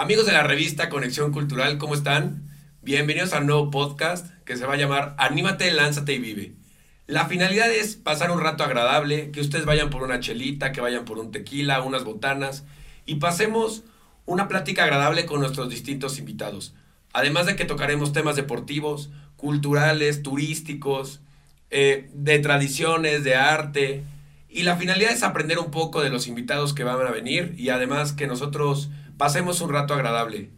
Amigos de la revista Conexión Cultural, ¿cómo están? Bienvenidos al nuevo podcast que se va a llamar Anímate, lánzate y vive. La finalidad es pasar un rato agradable, que ustedes vayan por una chelita, que vayan por un tequila, unas botanas y pasemos una plática agradable con nuestros distintos invitados. Además de que tocaremos temas deportivos, culturales, turísticos, eh, de tradiciones, de arte. Y la finalidad es aprender un poco de los invitados que van a venir y además que nosotros pasemos un rato agradable.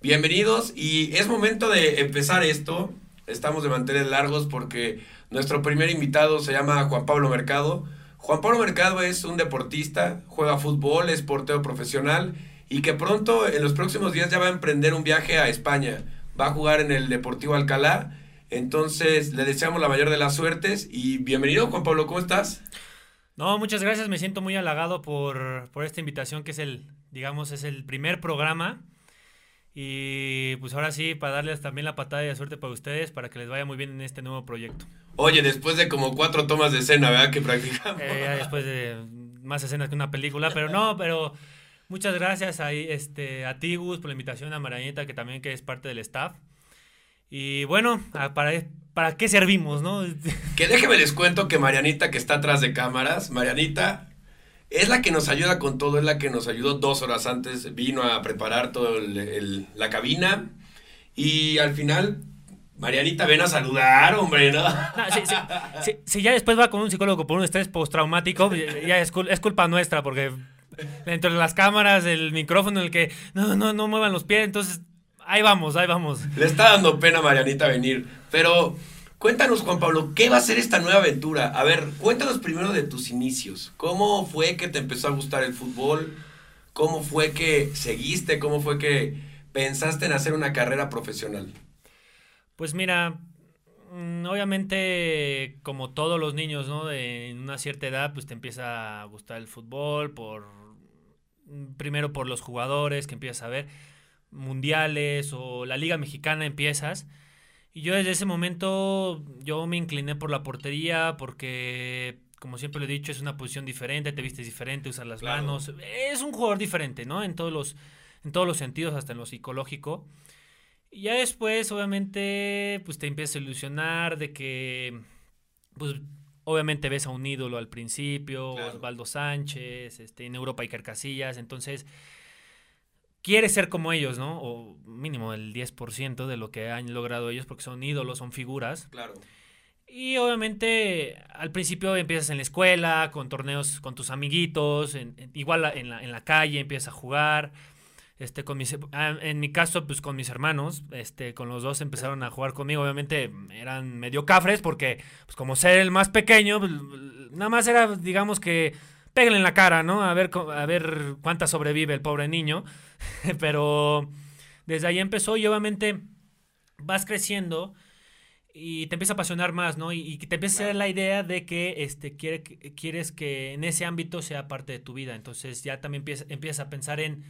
Bienvenidos y es momento de empezar esto. Estamos de mantener largos porque nuestro primer invitado se llama Juan Pablo Mercado. Juan Pablo Mercado es un deportista, juega fútbol, es portero profesional y que pronto en los próximos días ya va a emprender un viaje a España. Va a jugar en el Deportivo Alcalá. Entonces le deseamos la mayor de las suertes y bienvenido Juan Pablo, ¿cómo estás? No, muchas gracias, me siento muy halagado por, por esta invitación que es el, digamos, es el primer programa. Y pues ahora sí, para darles también la patada de suerte para ustedes, para que les vaya muy bien en este nuevo proyecto. Oye, después de como cuatro tomas de escena, ¿verdad? Que practicamos. Eh, después de más escenas que una película, pero no, pero muchas gracias a, este, a Tigus por la invitación, a Marañita, que también que es parte del staff. Y bueno, para, ¿para qué servimos, no? Que déjeme les cuento que Marianita, que está atrás de cámaras, Marianita es la que nos ayuda con todo, es la que nos ayudó dos horas antes, vino a preparar toda la cabina y al final Marianita, ven a saludar, hombre, ¿no? si, ya después va con un psicólogo por un estrés postraumático, ya es, es, culpa nuestra, porque dentro de las cámaras, el micrófono, en el que no, no, no muevan los pies, entonces ahí vamos, ahí vamos. Le está dando pena a Marianita venir, pero Cuéntanos, Juan Pablo, ¿qué va a ser esta nueva aventura? A ver, cuéntanos primero de tus inicios. ¿Cómo fue que te empezó a gustar el fútbol? ¿Cómo fue que seguiste? ¿Cómo fue que pensaste en hacer una carrera profesional? Pues mira, mm, obviamente como todos los niños, ¿no? De, en una cierta edad, pues te empieza a gustar el fútbol por mm, primero por los jugadores que empiezas a ver mundiales o la liga mexicana empiezas y yo desde ese momento yo me incliné por la portería porque, como siempre lo he dicho, es una posición diferente, te vistes diferente, usas las manos. Es un jugador diferente, ¿no? En todos los, en todos los sentidos, hasta en lo psicológico. Y ya después, obviamente, pues te empiezas a ilusionar de que, pues, obviamente ves a un ídolo al principio, Osvaldo Sánchez, este, en Europa hay Carcasillas, entonces quiere ser como ellos, ¿no? O mínimo el 10% de lo que han logrado ellos, porque son ídolos, son figuras. Claro. Y obviamente al principio empiezas en la escuela, con torneos con tus amiguitos, en, igual en la, en la, calle empiezas a jugar. Este, con mis, ah, en mi caso, pues con mis hermanos, este, con los dos empezaron a jugar conmigo. Obviamente eran medio cafres porque, pues como ser el más pequeño, pues, nada más era, digamos que, pégale en la cara, ¿no? A ver, a ver cuánta sobrevive el pobre niño. Pero desde ahí empezó y obviamente vas creciendo y te empieza a apasionar más, ¿no? Y, te empieza a hacer la idea de que este, quiere, quieres que en ese ámbito sea parte de tu vida. Entonces ya también empiezas, a pensar en,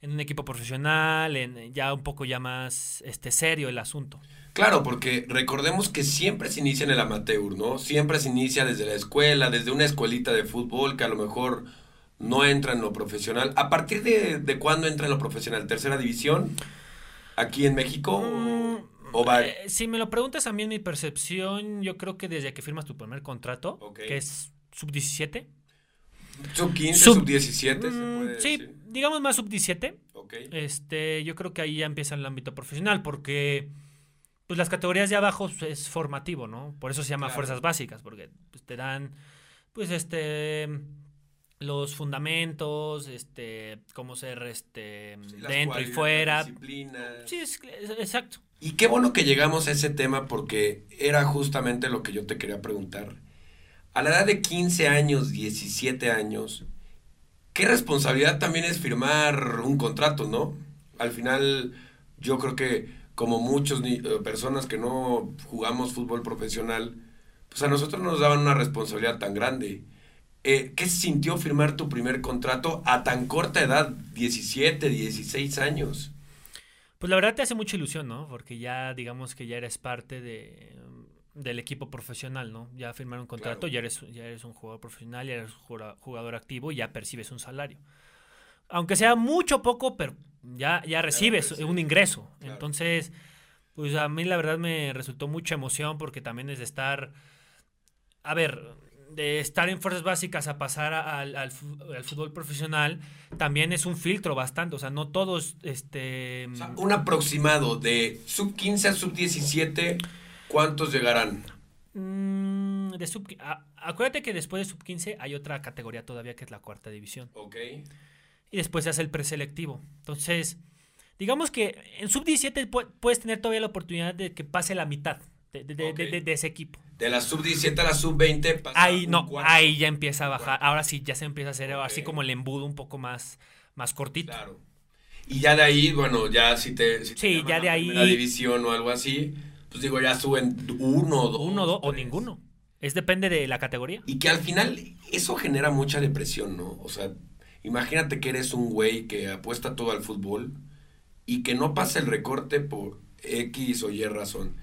un equipo profesional, en ya un poco ya más este, serio el asunto. Claro, porque recordemos que siempre se inicia en el amateur, ¿no? Siempre se inicia desde la escuela, desde una escuelita de fútbol que a lo mejor no entra en lo profesional. ¿A partir de, de cuándo entra en lo profesional? ¿Tercera división? ¿Aquí en México? o va... Eh, si me lo preguntas a mí en mi percepción, yo creo que desde que firmas tu primer contrato, que es sub-17. Sub-15, sub-17, mm, Sí, digamos más sub-17. Este, yo creo que ahí ya empieza el ámbito profesional, porque pues las categorías de abajo es formativo, ¿no? Por eso se llama fuerzas básicas, porque pues, te dan, pues, este los fundamentos, este, cómo ser este, dentro y fuera. Sí, exacto. Y qué bueno que llegamos a ese tema porque era justamente lo que yo te quería preguntar. A la edad de 15 años, 17 años, qué responsabilidad también es firmar un contrato, ¿no? Al final, yo creo que como muchas eh, personas que no jugamos fútbol profesional, pues a nosotros nos daban una responsabilidad tan grande eh, ¿qué sintió firmar tu primer contrato a tan corta edad, 17, 16 años? Pues la verdad te hace mucha ilusión, ¿no? Porque ya digamos que ya eres parte de, del equipo profesional, ¿no? Ya firmar un contrato, ya, eres, ya eres un jugador profesional, ya eres un jugador activo y ya percibes un salario. aunque sea mucho poco, pero ya, ya recibes un ingreso. claro. Entonces, pues a mí la verdad me resultó mucha emoción porque también es de estar, a ver, de estar en fuerzas básicas a pasar al, al fútbol profesional, también es un filtro bastante. O sea, no todos, este... O sea, un aproximado de sub 15 a sub 17, ¿cuántos llegarán? mm, de sub, acuérdate que después de sub 15 hay otra categoría todavía que es la cuarta división. Ok. Y después se hace el preselectivo. Entonces, digamos que en sub-17 pu- puedes tener todavía la oportunidad de que pase la mitad de, de- de- de- ese equipo. De la sub 17 a la sub 20 pasa Ahí un no, cuarto. ahí ya empieza a bajar. cuarto. Ahora sí, ya se empieza a hacer así como el embudo un poco más, más cortito. Claro. Y ya de ahí, bueno, ya si te. Si Sí, ya de ahí- primera división o algo así, pues digo, ya suben uno, dos. Uno, dos o ninguno. Es depende de la categoría. Y que al final eso genera mucha depresión, ¿no? O sea, imagínate que eres un güey que apuesta todo al fútbol y que no pasa el recorte por X o Y razón.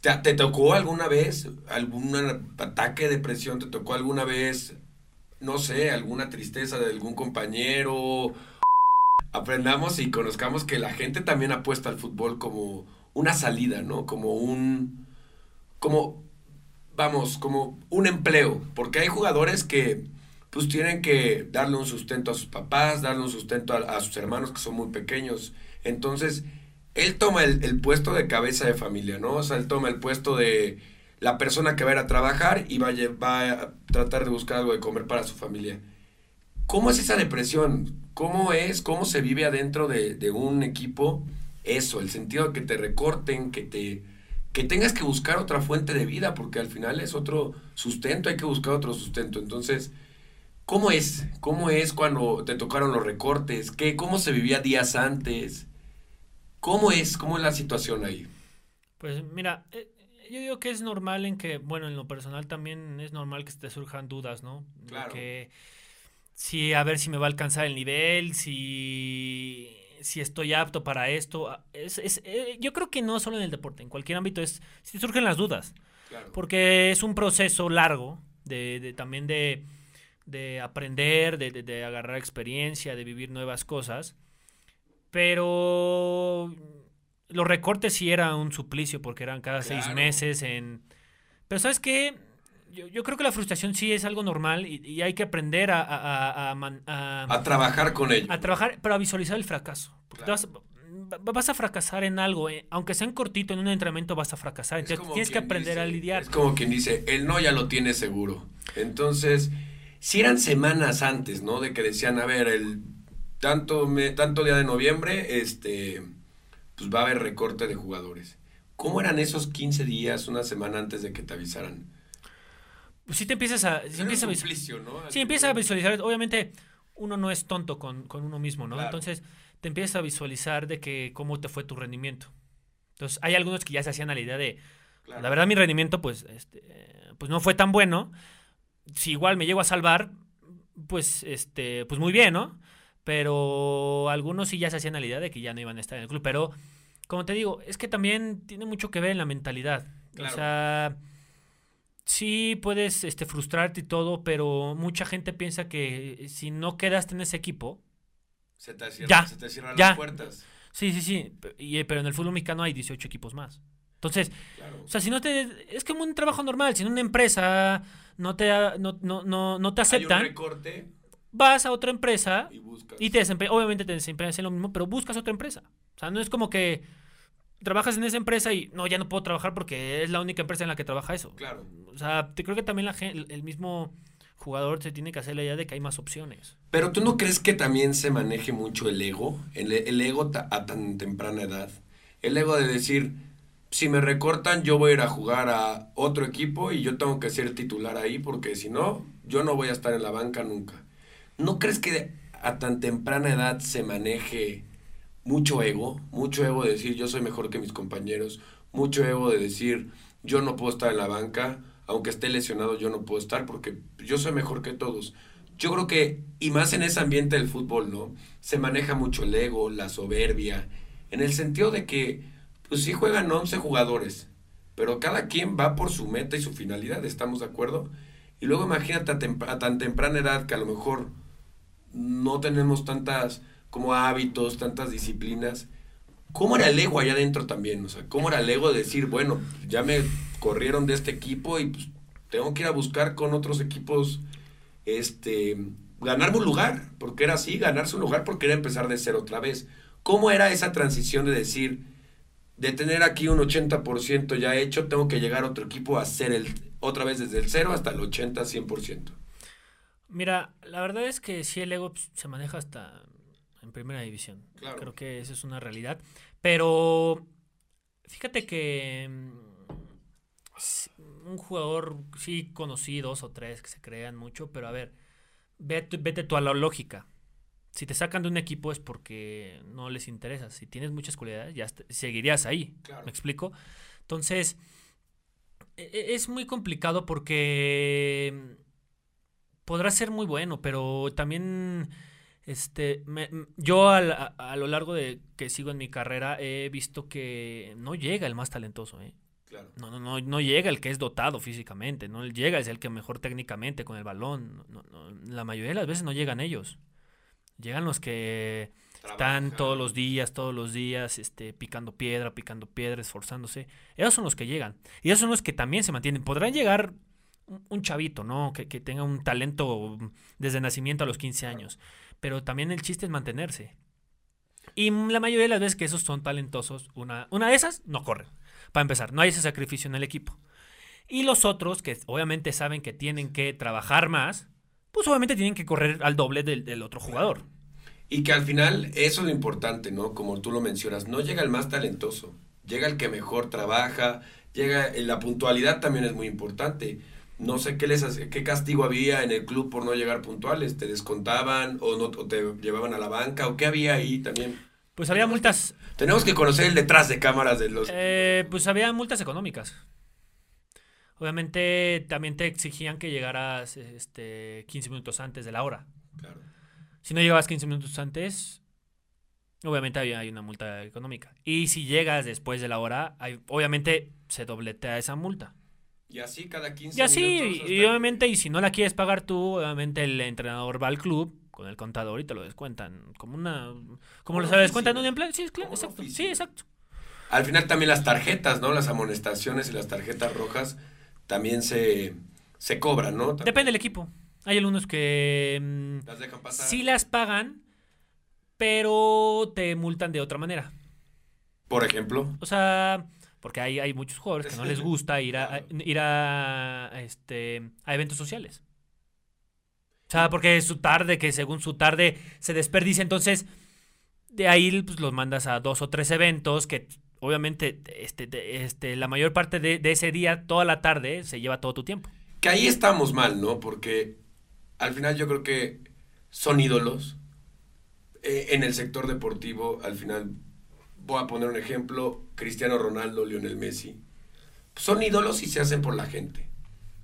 ¿Te, te tocó alguna vez algún ataque de depresión? ¿Te tocó alguna vez, no sé, alguna tristeza de algún compañero? Aprendamos y conozcamos que la gente también apuesta al fútbol como una salida, ¿no? Como un... como vamos, como un empleo, porque hay jugadores que pues tienen que darle un sustento a sus papás, darle un sustento a, sus hermanos que son muy pequeños. Entonces, él toma el, puesto de cabeza de familia, ¿no? O sea, él toma el puesto de la persona que va a ir a trabajar y va a, lle- va a tratar de buscar algo de comer para su familia. ¿Cómo es esa depresión? ¿Cómo es, cómo se vive adentro de, de un equipo eso? El sentido de que te recorten, que te que tengas que buscar otra fuente de vida, porque al final es otro sustento, hay que buscar otro sustento. Entonces, ¿cómo es? ¿Cómo es cuando te tocaron los recortes? ¿Qué, ¿Cómo se vivía días antes? ¿Cómo es? ¿Cómo es la situación ahí? Pues mira, eh, yo digo que es normal en que, bueno, en lo personal también es normal que te surjan dudas, ¿no? Claro. Que si a ver si me va a alcanzar el nivel, si, si estoy apto para esto. Ah, Es, es, eh, yo creo que no solo en el deporte, en cualquier ámbito es si surgen las dudas, Claro. porque es un proceso largo de, de también de, de aprender, de, de- de agarrar experiencia, de vivir nuevas cosas. Pero los recortes sí eran un suplicio porque eran cada seis Claro. meses en... Pero ¿sabes qué? Yo, yo creo que la frustración sí es algo normal y, y hay que aprender a, a- a- a a- A trabajar con ello. a trabajar, pero a visualizar el fracaso. Porque Claro. vas, va- vas a fracasar en algo, eh, aunque sea en cortito, en un entrenamiento vas a fracasar. Es Entonces tienes que aprender a dice- lidiar. Es como quien dice, el no ya lo tiene seguro. Entonces, si eran semanas antes, ¿no? De que decían, a ver, el tanto, me, tanto día de noviembre, este, pues va a haber recorte de jugadores. ¿Cómo eran esos 15 días, una semana antes de que te avisaran? Pues sí te empiezas a... un empiezas a visu- suplicio, ¿no? Sí, empiezas a visualizar. Obviamente, uno no es tonto con, con uno mismo, ¿no? Claro. Entonces, te empiezas a visualizar de que cómo te fue tu rendimiento. Entonces, hay algunos que ya se hacían a la idea de, Claro. la verdad, mi rendimiento, pues, este, pues no fue tan bueno. Si igual me llego a salvar, pues, este, pues muy bien, ¿no? Pero algunos sí ya se hacían la idea de que ya no iban a estar en el club. Pero, como te digo, es que también tiene mucho que ver en la mentalidad. Claro. O sea, sí puedes este, frustrarte y todo, pero mucha gente piensa que si no quedaste en ese equipo, Se te cierran, Ya, se te cierran ya. las puertas. sí, sí, sí, y- pero en el fútbol mexicano hay 18 equipos más. Entonces, Claro. o sea, si no te... Es como un trabajo normal, si en una empresa no te, no, no, no, no te Hay un aceptan, recorte vas a otra empresa y buscas. y te desempeñas, obviamente te desempeñas en lo mismo, pero buscas otra empresa. O sea, no es como que trabajas en esa empresa y no, ya no puedo trabajar porque es la única empresa en la que trabaja eso. Claro. O sea, te creo que también la el, el mismo jugador se tiene que hacer la idea de que hay más opciones. Pero tú no crees que también se maneje mucho el ego, el, el ego ta- a tan temprana edad, el ego de decir, si me recortan yo voy a ir a jugar a otro equipo y yo tengo que ser titular ahí porque si no, yo no voy a estar en la banca nunca. ¿No crees que a tan temprana edad se maneje mucho ego, mucho ego de decir yo soy mejor que mis compañeros, mucho ego de decir yo no puedo estar en la banca, aunque esté lesionado yo no puedo estar porque yo soy mejor que todos. Yo creo que, y más en ese ambiente del fútbol, ¿no? Se maneja mucho el ego, la soberbia, en el sentido de que, pues sí juegan 11 jugadores, pero cada quien va por su meta y su finalidad, ¿estamos de acuerdo? Y luego imagínate a, tan temprana edad que a lo mejor no tenemos tantas como hábitos, tantas disciplinas. ¿Cómo era el ego allá adentro también? O sea, ¿cómo era el ego de decir, bueno, ya me corrieron de este equipo y pues tengo que ir a buscar con otros equipos, este, ganarme un lugar, porque era así, ganarse un lugar porque era empezar de cero otra vez. ¿Cómo era esa transición de decir, de tener aquí un 80% ya hecho, tengo que llegar a otro equipo a hacer el, otra vez desde el cero hasta el 80, 100%? Mira, la verdad es que sí el ego pues, se maneja hasta en primera división. Creo que esa es una realidad. Pero fíjate que mm, un jugador, sí conocí dos o tres que se crean mucho, pero a ver, vete, vete tú a la lógica. Si te sacan de un equipo es porque no les interesa. Si tienes muchas cualidades, ya seguirías ahí. ¿Me explico? Entonces, e, e, es muy complicado porque podrá ser muy bueno, pero también este yo a, a, lo largo de que sigo en mi carrera he visto que no llega el más talentoso, ¿eh? No, no, no, no llega el que es dotado físicamente, no llega es el que mejor técnicamente con el balón. la mayoría de las veces no llegan ellos. Llegan los que están todos los días, todos los días, este, picando piedra, picando piedra, esforzándose. Esos son los que llegan. Y esos son los que también se mantienen. Podrán llegar un chavito, ¿no? Que, que tenga un talento desde nacimiento a los 15 años. Pero también el chiste es mantenerse. Y la mayoría de las veces que esos son talentosos, una, una de esas no corren. Para empezar, no hay ese sacrificio en el equipo. Y los otros, que obviamente saben que tienen que trabajar más, pues obviamente tienen que correr al doble del, otro jugador. Y que al final eso es lo importante, ¿no? Como tú lo mencionas, no llega el más talentoso, llega el que mejor trabaja, llega eh, la puntualidad también es muy importante. No sé qué les qué castigo había en el club por no llegar puntuales, te descontaban o no o te llevaban a la banca o qué había ahí también. Pues había multas. Tenemos que conocer el detrás de cámaras de los. Eh, pues había multas económicas. Obviamente también te exigían que llegaras este, 15 minutos antes de la hora. Claro. Si no llegabas 15 minutos antes, obviamente hay, una multa económica. Y si llegas después de la hora, hay, obviamente se dobletea esa multa. Y así cada 15 minutos. Y así, y obviamente, y si no la quieres pagar tú, obviamente el entrenador va al club con el contador y te lo descuentan como una como lo descuentan un empleado sí claro exacto sí exacto al final también las tarjetas no las amonestaciones y las tarjetas rojas también se se cobran no depende del equipo. Hay algunos que mm, las dejan pasar. sí las pagan pero te multan de otra manera. Por ejemplo. O sea porque hay, hay muchos jugadores que no les gusta ir a, ir a, este a eventos sociales. O sea, porque es su tarde, que según su tarde se desperdicia. Entonces, de ahí pues, los mandas a dos o tres eventos que obviamente este, este, la mayor parte de, ese día, toda la tarde, se lleva todo tu tiempo. Que ahí estamos mal, ¿no? Porque al final yo creo que son ídolos. Eh, en el sector deportivo, al final, voy a poner un ejemplo, Cristiano Ronaldo, Lionel Messi. Son ídolos y se hacen por la gente.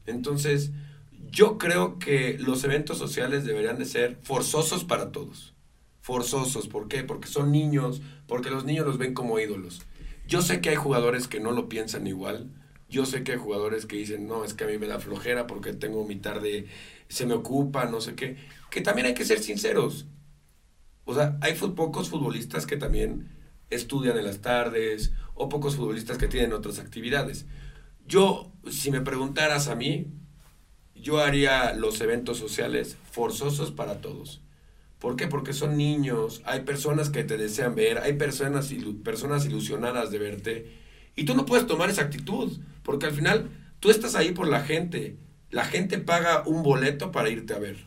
Entonces, yo creo que los eventos sociales deberían de ser forzosos para todos. Forzosos, ¿por qué? Porque son niños, porque los niños los ven como ídolos. Yo sé que hay jugadores que no lo piensan igual. Yo sé que hay jugadores que dicen, no, es que a mí me da flojera porque tengo mi tarde, se me ocupa, no sé qué. Que también hay que ser sinceros. O sea, hay pocos futbolistas que también estudian en las tardes o pocos futbolistas que tienen otras actividades. Yo, si me preguntaras a mí, yo haría los eventos sociales forzosos para todos. ¿Por qué? Porque son niños, hay personas que te desean ver, hay personas, personas ilusionadas de verte. Y tú no puedes tomar esa actitud, porque al final tú estás ahí por la gente. La gente paga un boleto para irte a ver.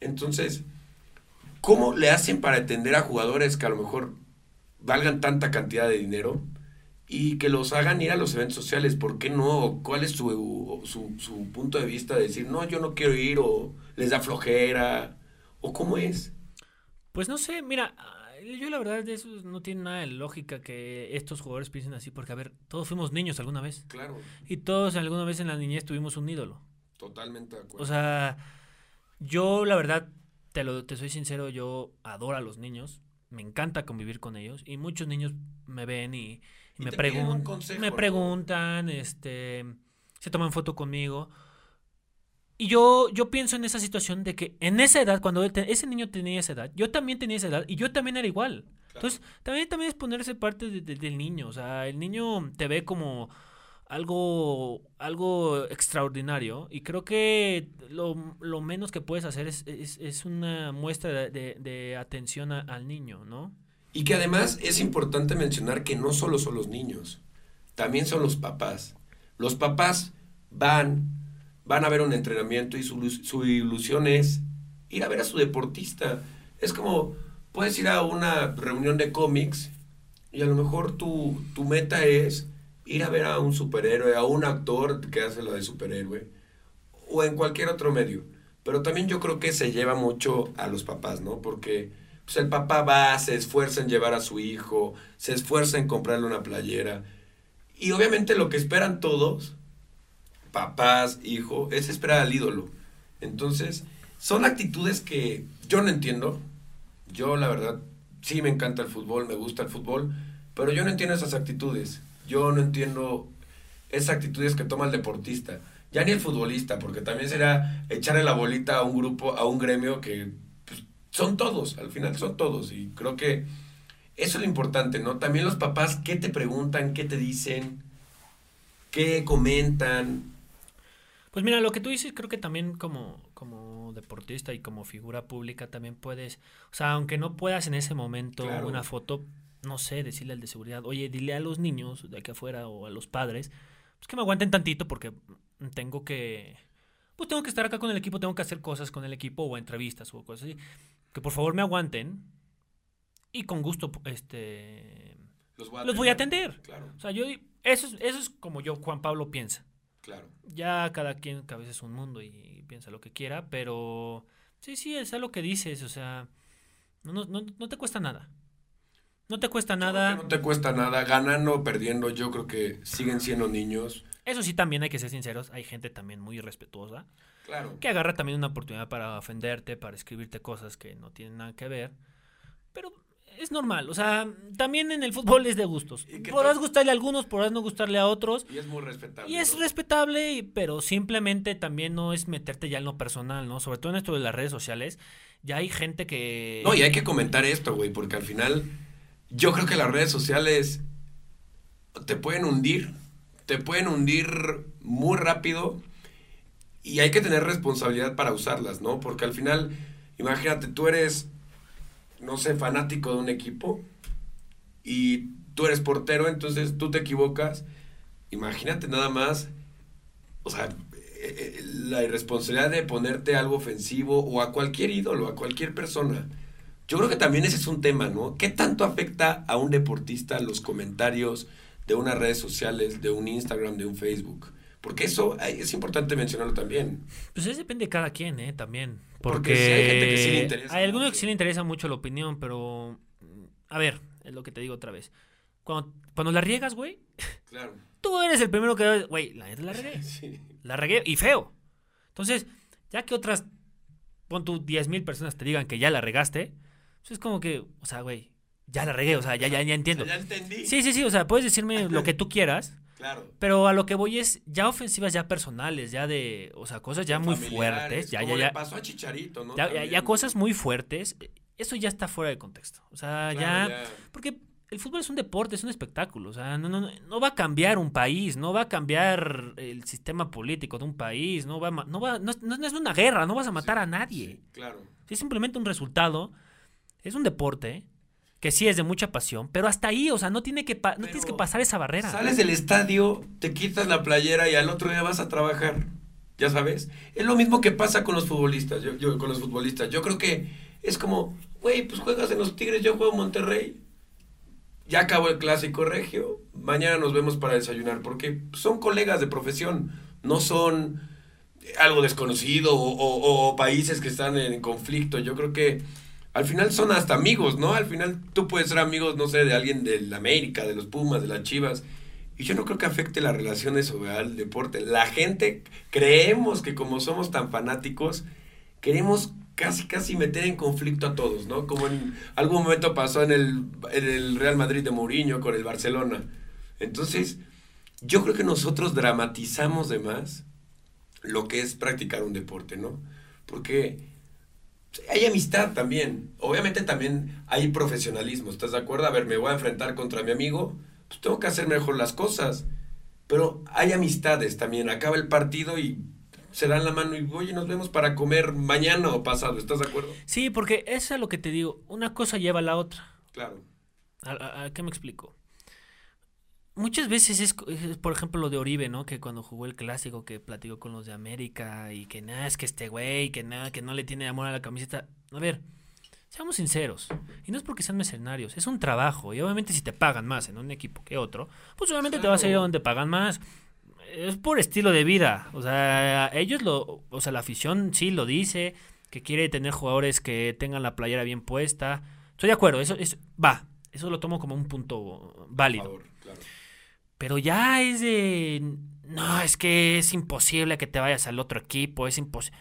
Entonces, ¿cómo le hacen para atender a jugadores que a lo mejor valgan tanta cantidad de dinero? y que los hagan ir a los eventos sociales. ¿Por qué no? ¿Cuál es su, su, su, punto de vista de decir, no, yo no quiero ir o les da flojera? ¿O cómo es? Pues no sé, mira, yo la verdad de eso no tiene nada de lógica que estos jugadores piensen así, porque a ver, todos fuimos niños alguna vez. Claro. Y todos alguna vez en la niñez tuvimos un ídolo. Totalmente de acuerdo. O sea, yo la verdad, te, lo, te soy sincero, yo adoro a los niños, me encanta convivir con ellos y muchos niños me ven y me, me preguntan, este, se toman foto conmigo. Y yo, yo pienso en esa situación de que en esa edad, cuando ese niño tenía esa edad, yo también tenía esa edad y yo también era igual. Entonces, también, también es ponerse parte del niño. O sea, el niño te ve como algo, algo extraordinario y creo que lo, menos que puedes hacer es, es, una muestra de, de, atención al niño, ¿no? Y que además es importante mencionar que no solo son los niños, también son los papás. Los papás van van a ver un entrenamiento y su, su ilusión es ir a ver a su deportista. Es como, puedes ir a una reunión de cómics y a lo mejor tu, tu meta es ir a ver a un superhéroe, a un actor que hace lo de superhéroe, o en cualquier otro medio. Pero también yo creo que se lleva mucho a los papás, ¿no? Porque pues, el papá va, se esfuerza en llevar a su hijo, se esfuerza en comprarle una playera. Y obviamente lo que esperan todos papás, hijo, es esperar al ídolo. Entonces, son actitudes que yo no entiendo. Yo, la verdad, sí me encanta el fútbol, me gusta el fútbol, pero yo no entiendo esas actitudes. Yo no entiendo esas actitudes que toma el deportista. Ya ni el futbolista, porque también será echarle la bolita a un grupo, a un gremio que pues, son todos, al final son todos. Y creo que eso es lo importante, ¿no? También los papás, ¿qué te preguntan? ¿Qué te dicen? ¿Qué comentan? Pues mira, lo que tú dices, creo que también como, como deportista y como figura pública también puedes, o sea, aunque no puedas en ese momento una foto, no sé, decirle al de seguridad, oye, dile a los niños de aquí afuera o a los padres, pues que me aguanten tantito porque tengo que, pues tengo que estar acá con el equipo, tengo que hacer cosas con el equipo o entrevistas o cosas así, que por favor me aguanten y con gusto, este, los voy a atender. Claro. O sea, yo, eso eso es como yo, Juan Pablo, piensa. Claro. Ya cada quien cabeza es un mundo y piensa lo que quiera, pero sí, sí, es lo que dices, o sea, no, no, no te cuesta nada. No te cuesta nada. No te cuesta nada, ganando o perdiendo, yo creo que siguen siendo niños. Eso sí, también hay que ser sinceros, hay gente también muy respetuosa. Claro. Que agarra también una oportunidad para ofenderte, para escribirte cosas que no tienen nada que ver. Es normal. O sea, también en el fútbol es de gustos. Podrás gustarle a algunos, podrás no gustarle a otros. Y es muy respetable. Y es respetable, pero simplemente también no es meterte ya en lo personal, ¿no? Sobre todo en esto de las redes sociales. Ya hay gente que. No, y hay que comentar esto, güey, porque al final yo creo que las redes sociales te pueden hundir. Te pueden hundir muy rápido. Y hay que tener responsabilidad para usarlas, ¿no? Porque al final, imagínate, tú eres no sé, fanático de un equipo y tú eres portero, entonces tú te equivocas. Imagínate nada más, o sea, eh, eh, la irresponsabilidad de ponerte algo ofensivo o a cualquier ídolo, a cualquier persona. Yo creo que también ese es un tema, ¿no? ¿Qué tanto afecta a un deportista los comentarios de unas redes sociales, de un Instagram, de un Facebook? Porque eso es importante mencionarlo también. Pues eso depende de cada quien, ¿eh? También. Porque, hay gente que sí le interesa. Hay algunos que sí le interesa mucho la opinión, pero. A ver, es lo que te digo otra vez. Cuando, cuando la riegas, güey. Claro. Tú eres el primero que. Güey, la neta la regué. Sí. La regué y feo. Entonces, ya que otras. Pon tú 10 mil personas te digan que ya la regaste. Pues es como que. O sea, güey. Ya la regué, o sea, ya, ya, ya entiendo. ya entendí. Sí, sí, sí. O sea, puedes decirme lo que tú quieras. Claro. Pero a lo que voy es ya ofensivas ya personales, ya de, o sea, cosas ya muy fuertes, ya ya ya. pasó a Chicharito, ¿no? Ya, ya, cosas muy fuertes, eso ya está fuera de contexto. O sea, ya, porque el fútbol es un deporte, es un espectáculo, o sea, no, no, no va a cambiar un país, no va a cambiar el sistema político de un país, no va, no va, no, no es una guerra, no vas a matar a nadie. claro. Es simplemente un resultado, es un deporte, que sí es de mucha pasión, pero hasta ahí, o sea, no, tiene que no tienes que pasar esa barrera. Sales del estadio, te quitas la playera y al otro día vas a trabajar, ya sabes. Es lo mismo que pasa con los futbolistas, yo, yo con los futbolistas. Yo creo que es como, güey, pues juegas en los Tigres, yo juego en Monterrey. Ya acabó el clásico regio, mañana nos vemos para desayunar, porque son colegas de profesión, no son algo desconocido o países que están en conflicto. Yo creo que al final son hasta amigos, ¿no? Al final tú puedes ser amigos, no sé, de alguien de América, de los Pumas, de las Chivas. Y yo no creo que afecte las relaciones o al deporte. La gente creemos que como somos tan fanáticos, queremos casi casi meter en conflicto a todos, ¿no? Como en algún momento pasó en el, en el Real Madrid de Mourinho con el Barcelona. Entonces, yo creo que nosotros dramatizamos de más lo que es practicar un deporte, ¿no? Porque hay amistad también. Obviamente también hay profesionalismo, ¿estás de acuerdo? A ver, me voy a enfrentar contra mi amigo, pues tengo que hacer mejor las cosas. Pero hay amistades también. Acaba el partido y se dan la mano y, oye, nos vemos para comer mañana o pasado, ¿estás de acuerdo? Sí, porque eso es lo que te digo. Una cosa lleva a la otra. Claro. ¿A, qué me explico? Muchas veces es, por ejemplo, lo de Oribe, ¿no? Que cuando jugó el clásico, que platicó con los de América y que nada, es que este güey, que nada, que no le tiene amor a la camiseta. A ver, seamos sinceros. Y no es porque sean mercenarios, es un trabajo. Y obviamente si te pagan más en un equipo que otro, pues obviamente te vas a ir a donde pagan más. Es por estilo de vida. O sea, ellos lo, o sea, la afición sí lo dice, que quiere tener jugadores que tengan la playera bien puesta. Estoy de acuerdo, eso es, va, eso lo tomo como un punto válido. Pero ya es de. No, es que es imposible que te vayas al otro equipo, es imposible.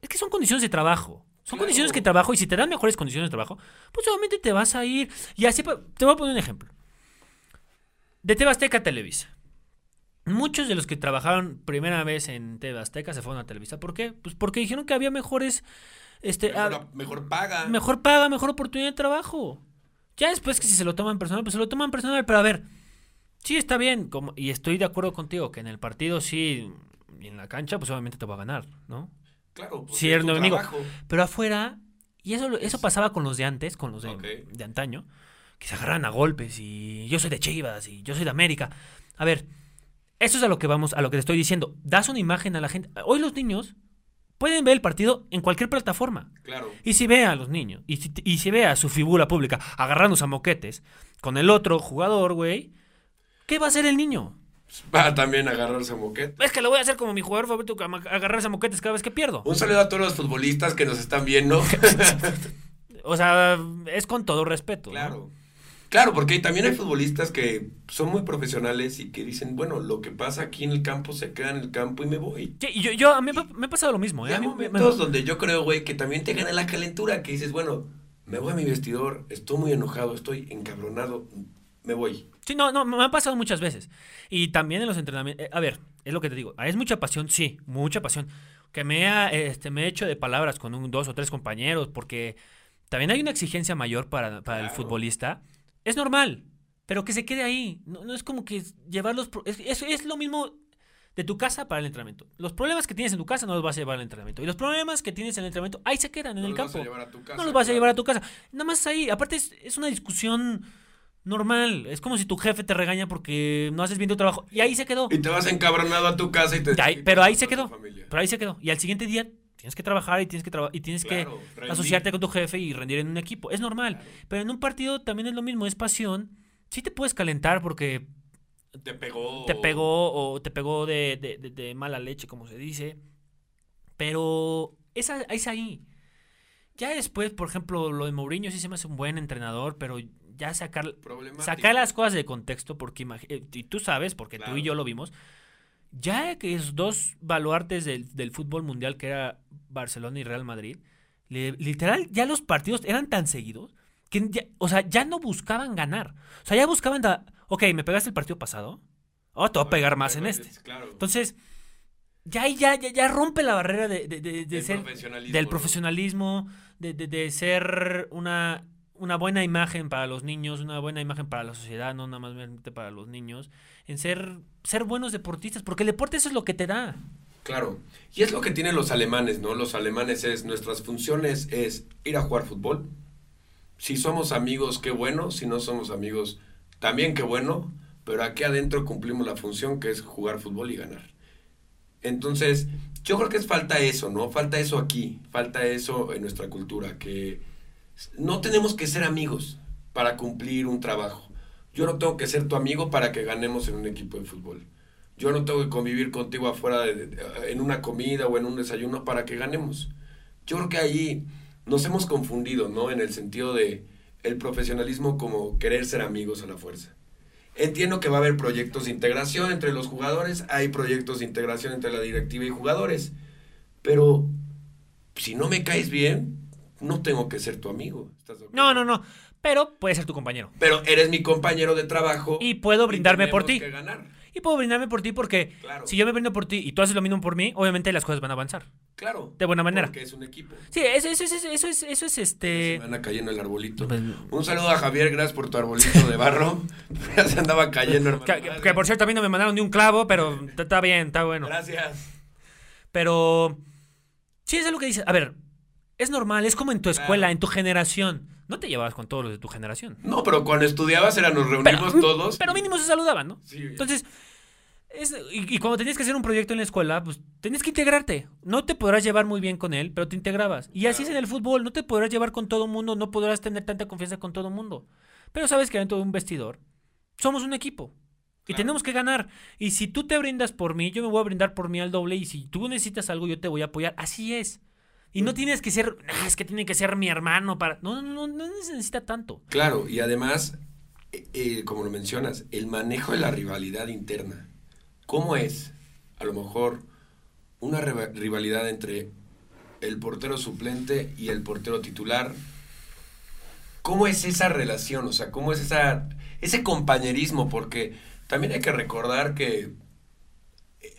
Es que son condiciones de trabajo. Son condiciones de trabajo y si te dan mejores condiciones de trabajo, pues obviamente te vas a ir. Y así, te voy a poner un ejemplo. De Tebasteca a Televisa. Muchos de los que trabajaron primera vez en Tebasteca se fueron a Televisa. ¿Por qué? Pues porque dijeron que había mejores. Este, mejor, mejor paga. Mejor paga, mejor oportunidad de trabajo. Ya después que si se lo toman personal, pues se lo toman personal, pero a ver, sí está bien, como, y estoy de acuerdo contigo, que en el partido sí, y en la cancha, pues obviamente te va a ganar, ¿no? Claro, pues sí, enemigo. Pero afuera, y eso, eso pasaba con los de antes, con los de, de antaño, que se agarran a golpes, y yo soy de Chivas, y yo soy de América. A ver, eso es a lo que vamos, a lo que te estoy diciendo. Das una imagen a la gente. Hoy los niños pueden ver el partido en cualquier plataforma. Claro. Y si ve a los niños, y si, y si ve a su figura pública agarrándose a moquetes con el otro jugador, güey, ¿qué va a hacer el niño? Va también a agarrarse a moquetes. Es que lo voy a hacer como mi jugador favorito, agarrarse a moquetes cada vez que pierdo. Un saludo a todos los futbolistas que nos están viendo. o sea, es con todo respeto. Claro. Claro, porque también hay futbolistas que son muy profesionales y que dicen, bueno, lo que pasa aquí en el campo se queda en el campo y me voy. Sí, yo, yo a mí me ha pasado lo mismo. ¿eh? hay momentos donde yo creo, güey, que también te gana la calentura, que dices, bueno, me voy a mi vestidor, estoy muy enojado, estoy encabronado, me voy. Sí, no, no, me ha pasado muchas veces. Y también en los entrenamientos, eh, a ver, es lo que te digo, es mucha pasión, sí, mucha pasión. Que me, ha, este, me he hecho de palabras con un, dos o tres compañeros, porque también hay una exigencia mayor para, para el futbolista es normal, pero que se quede ahí. No, es como que llevarlos... Es, es, lo mismo de tu casa para el entrenamiento. Los problemas que tienes en tu casa no los vas a llevar al entrenamiento. Y los problemas que tienes en el entrenamiento, ahí se quedan en el campo. no los vas a llevar a tu casa. Nada más ahí. Aparte es, una discusión normal. Es como si tu jefe te regaña porque no haces bien tu trabajo. Y ahí se quedó. Y te vas encabronado a tu casa y te... pero ahí se quedó. Pero ahí se quedó. Y al siguiente día Tienes que trabajar y tienes que y tienes que asociarte con tu jefe y rendir en un equipo. Es normal. Pero en un partido también es lo mismo, es pasión. Sí te puedes calentar porque te pegó. Te pegó o te pegó de, mala leche, como se dice. Pero es, es ahí. Ya después, por ejemplo, lo de Mourinho sí se me hace un buen entrenador, pero ya sacar, sacar las cosas de contexto, porque eh, y tú sabes, porque tú y yo lo vimos, ya que es dos baluartes del, del, fútbol mundial que era Barcelona y Real Madrid, literal, ya los partidos eran tan seguidos que, ya, o sea, ya no buscaban ganar. O sea, ya buscaban, ok, me pegaste el partido pasado, oh, te voy a pegar más en este. Entonces, ya, ya, ya, ya rompe la barrera de, de, de, ser, del profesionalismo, de, de, ser una, una buena imagen para los niños, una buena imagen para la sociedad, no nada más para los niños, en ser, ser buenos deportistas, porque el deporte eso es lo que te da. Claro, y es lo que tienen los alemanes, ¿no? Los alemanes es, nuestras funciones es ir a jugar fútbol. Si somos amigos, qué bueno, si no somos amigos, también qué bueno, pero aquí adentro cumplimos la función que es jugar fútbol y ganar. Entonces, yo creo que es falta eso, ¿no? Falta eso aquí, falta eso en nuestra cultura, que no tenemos que ser amigos para cumplir un trabajo. Yo no tengo que ser tu amigo para que ganemos en un equipo de fútbol. Yo no tengo que convivir contigo afuera de, en una comida o en un desayuno para que ganemos. Yo creo que ahí nos hemos confundido, ¿no? En el sentido de el profesionalismo como querer ser amigos a la fuerza. Entiendo que va a haber proyectos de integración entre los jugadores, hay proyectos de integración entre la directiva y jugadores, pero si no me caes bien, no tengo que ser tu amigo. no, no, no. Pero puede ser tu compañero. Pero eres mi compañero de trabajo. Y puedo brindarme por ti. Que ganar. Y puedo brindarme por ti porque Claro. si yo me brindo por ti y tú haces lo mismo por mí, obviamente las cosas van a avanzar. Claro. De buena manera. Porque es un equipo. Sí, eso, eso, eso, eso es, eso es Se este... me anda cayendo el arbolito. Pues- Un saludo a Javier, gracias por tu arbolito de barro. ya se andaba cayendo, hermano. Que, que- que por cierto a mí no me mandaron ni un clavo, pero está- está bien, está bueno. Gracias. Pero sí, es lo que dices. A ver, es normal, es como en tu escuela, en tu generación. No te llevabas con todos los de tu generación. No, pero cuando estudiabas era nos Pero, reunimos todos. pero mínimo se saludaban, ¿no? Sí. Entonces, es- y, y cuando tenías que hacer un proyecto en la escuela, pues tenías que integrarte. No te podrás llevar muy bien con él, pero te integrabas. Y así es en el fútbol, no te podrás llevar con todo el mundo, no podrás tener tanta confianza con todo el mundo. Pero sabes que dentro de un vestidor somos un equipo. Y Claro. tenemos que ganar. Y si tú te brindas por mí, yo me voy a brindar por mí al doble. Y si tú necesitas algo, yo te voy a apoyar. Así es. Y no tienes que ser, "Ah, es que tiene que ser mi hermano para... No, no, no, no se necesita tanto. Claro, y además, eh, eh, como lo mencionas, el manejo de la rivalidad interna. ¿Cómo es, a lo mejor, una riva- rivalidad entre el portero suplente y el portero titular? ¿Cómo es esa relación? O sea, ¿cómo es esa, ese compañerismo? Porque también hay que recordar que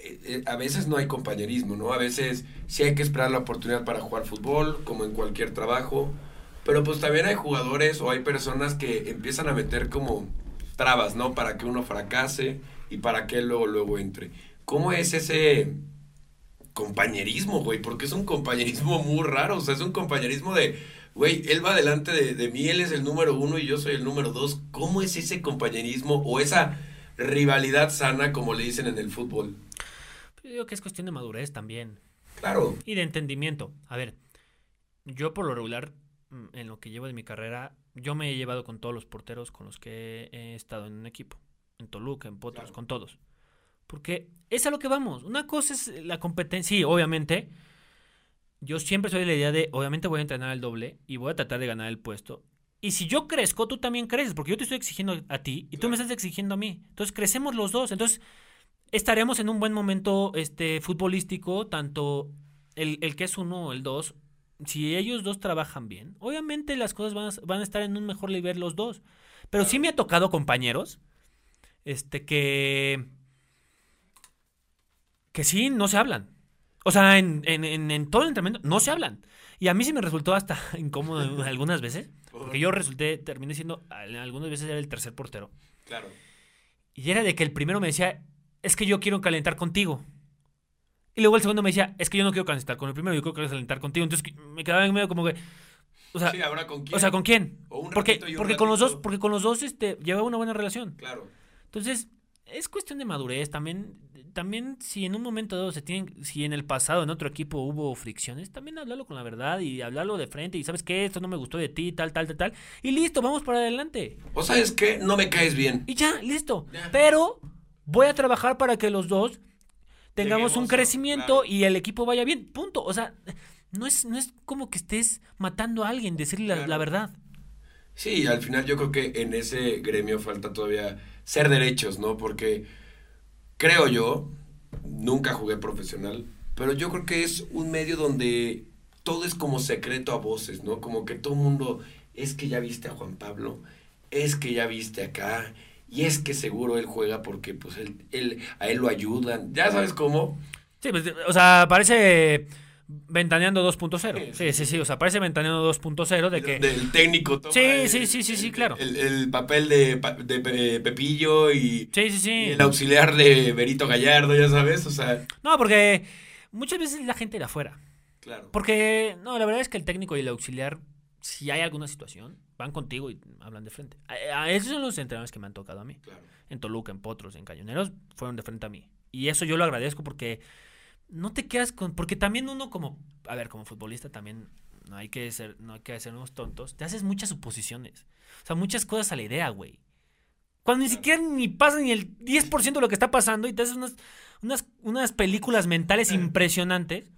eh, eh, a veces no hay compañerismo, ¿no? A veces sí hay que esperar la oportunidad para jugar fútbol, como en cualquier trabajo. Pero pues también hay jugadores o hay personas que empiezan a meter como trabas, ¿no? Para que uno fracase y para que luego, luego entre. ¿Cómo es ese compañerismo, güey? Porque es un compañerismo muy raro, o sea, es un compañerismo de, güey, él va delante de, de mí, él es el número uno y yo soy el número dos. ¿Cómo es ese compañerismo o esa rivalidad sana, como le dicen en el fútbol? Digo que es cuestión de madurez también. Claro, Y de entendimiento. A ver, yo por lo regular, mm, en lo que llevo de mi carrera, yo me he llevado con todos los porteros con los que he estado en un equipo. En Toluca, en Potros, Claro. con todos. Porque es a lo que vamos. Una cosa es la competencia. Sí, obviamente. Yo siempre soy de la idea de, obviamente voy a entrenar al doble y voy a tratar de ganar el puesto. Y si yo crezco, tú también creces, porque yo te estoy exigiendo a ti y tú me estás exigiendo a mí. Entonces crecemos los dos. Entonces estaremos en un buen momento este, futbolístico, tanto el, el que es uno o el dos. Si ellos dos trabajan bien, obviamente las cosas van a, van a estar en un mejor nivel los dos. Pero sí me ha tocado compañeros este, que, que sí no se hablan. O sea, en, en, en, en todo el entrenamiento no se hablan. Y a mí sí me resultó hasta incómodo algunas veces. Porque yo resulté, terminé siendo, algunas veces era el tercer portero. claro. Y era de que el primero me decía, es que yo quiero calentar contigo. Y luego el segundo me decía, es que yo no quiero calentar con el primero, yo quiero calentar contigo. Entonces me quedaba en medio como que, o sea, Sí, ahora con quién. o sea ¿con quién? O un Porque, y un porque con los dos, porque con los dos este, llevaba una buena relación. Claro. Entonces, es cuestión de madurez. También, también si en un momento dado se tienen, si en el pasado en otro equipo hubo fricciones, también hablarlo con la verdad y hablarlo de frente. Y sabes qué, esto no me gustó de ti, tal, tal, tal, tal. Y listo, vamos para adelante. O sabes qué, no me caes bien. Y ya, listo. Ya. Pero voy a trabajar para que los dos tengamos un Lleguemos crecimiento claro. y el equipo vaya bien. Punto. O sea, no es, no es como que estés matando a alguien, decirle la, la verdad. Sí, al final yo creo que en ese gremio falta todavía ser derechos, ¿no? Porque creo yo, nunca jugué profesional, pero yo creo que es un medio donde todo es como secreto a voces, ¿no? Como que todo el mundo, es que ya viste a Juan Pablo, es que ya viste acá, y es que seguro él juega porque pues él, él, a él lo ayudan, ya sabes cómo. Sí, pues, o sea, parece ventaneando 2.0. Sí, Sí, sí. O sea, parece ventaneando 2.0 de que... Del técnico. toma Sí, el- sí, sí, sí, sí, claro. El, el papel de, Pe- Pepillo y... Sí, sí, sí. Y el auxiliar de Berito Gallardo, ya sabes, o sea, No, porque muchas veces la gente de afuera. claro. Porque, no, la verdad es que el técnico y el auxiliar, si hay alguna situación, van contigo y hablan de frente. A, a esos son los entrenadores que me han tocado a mí. claro. En Toluca, en Potros, en Cañoneros, fueron de frente a mí. Y eso yo lo agradezco porque no te quedas con... Porque también uno como... A ver, como futbolista también no hay que ser, no hay que hacernos tontos. Te haces muchas suposiciones. O sea, muchas cosas a la idea, güey. Cuando ni siquiera ni pasa ni el 10% de lo que está pasando y te haces unas, unas, unas películas mentales impresionantes.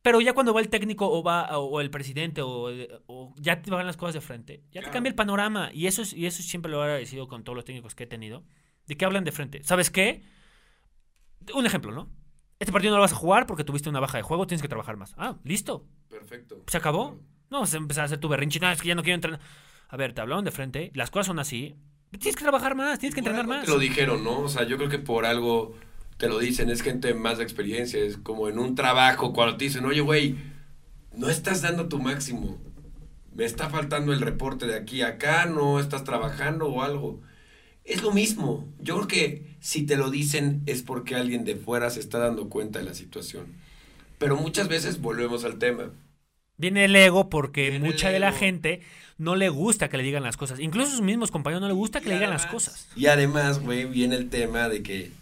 Pero ya cuando va el técnico o va o el presidente o, o ya te van las cosas de frente, ya te cambia el panorama. Y eso, es, y eso siempre lo he agradecido con todos los técnicos que he tenido. De que hablan de frente. ¿Sabes qué? Un ejemplo, ¿no? Este partido no lo vas a jugar porque tuviste una baja de juego, tienes que trabajar más. Ah, listo. Perfecto. ¿Se acabó? No, a empezar a hacer tu berrinche. No, es que ya no quiero entrenar. A ver, te hablaron de frente. Las cosas son así. Tienes que trabajar más, tienes que entrenar más. Te lo dijeron, ¿no? O sea, yo creo que por algo te lo dicen, es gente más de experiencia, es como en un trabajo, cuando te dicen, oye, güey, no estás dando tu máximo, me está faltando el reporte de aquí a acá, no estás trabajando o algo. Es lo mismo. Yo creo que si te lo dicen es porque alguien de fuera se está dando cuenta de la situación. Pero muchas veces volvemos al tema. Viene el ego porque Viene mucha de la gente no le gusta que le digan las cosas. Incluso sus mismos compañeros no le gusta que Y le digan las cosas. Y además, güey, viene el tema de que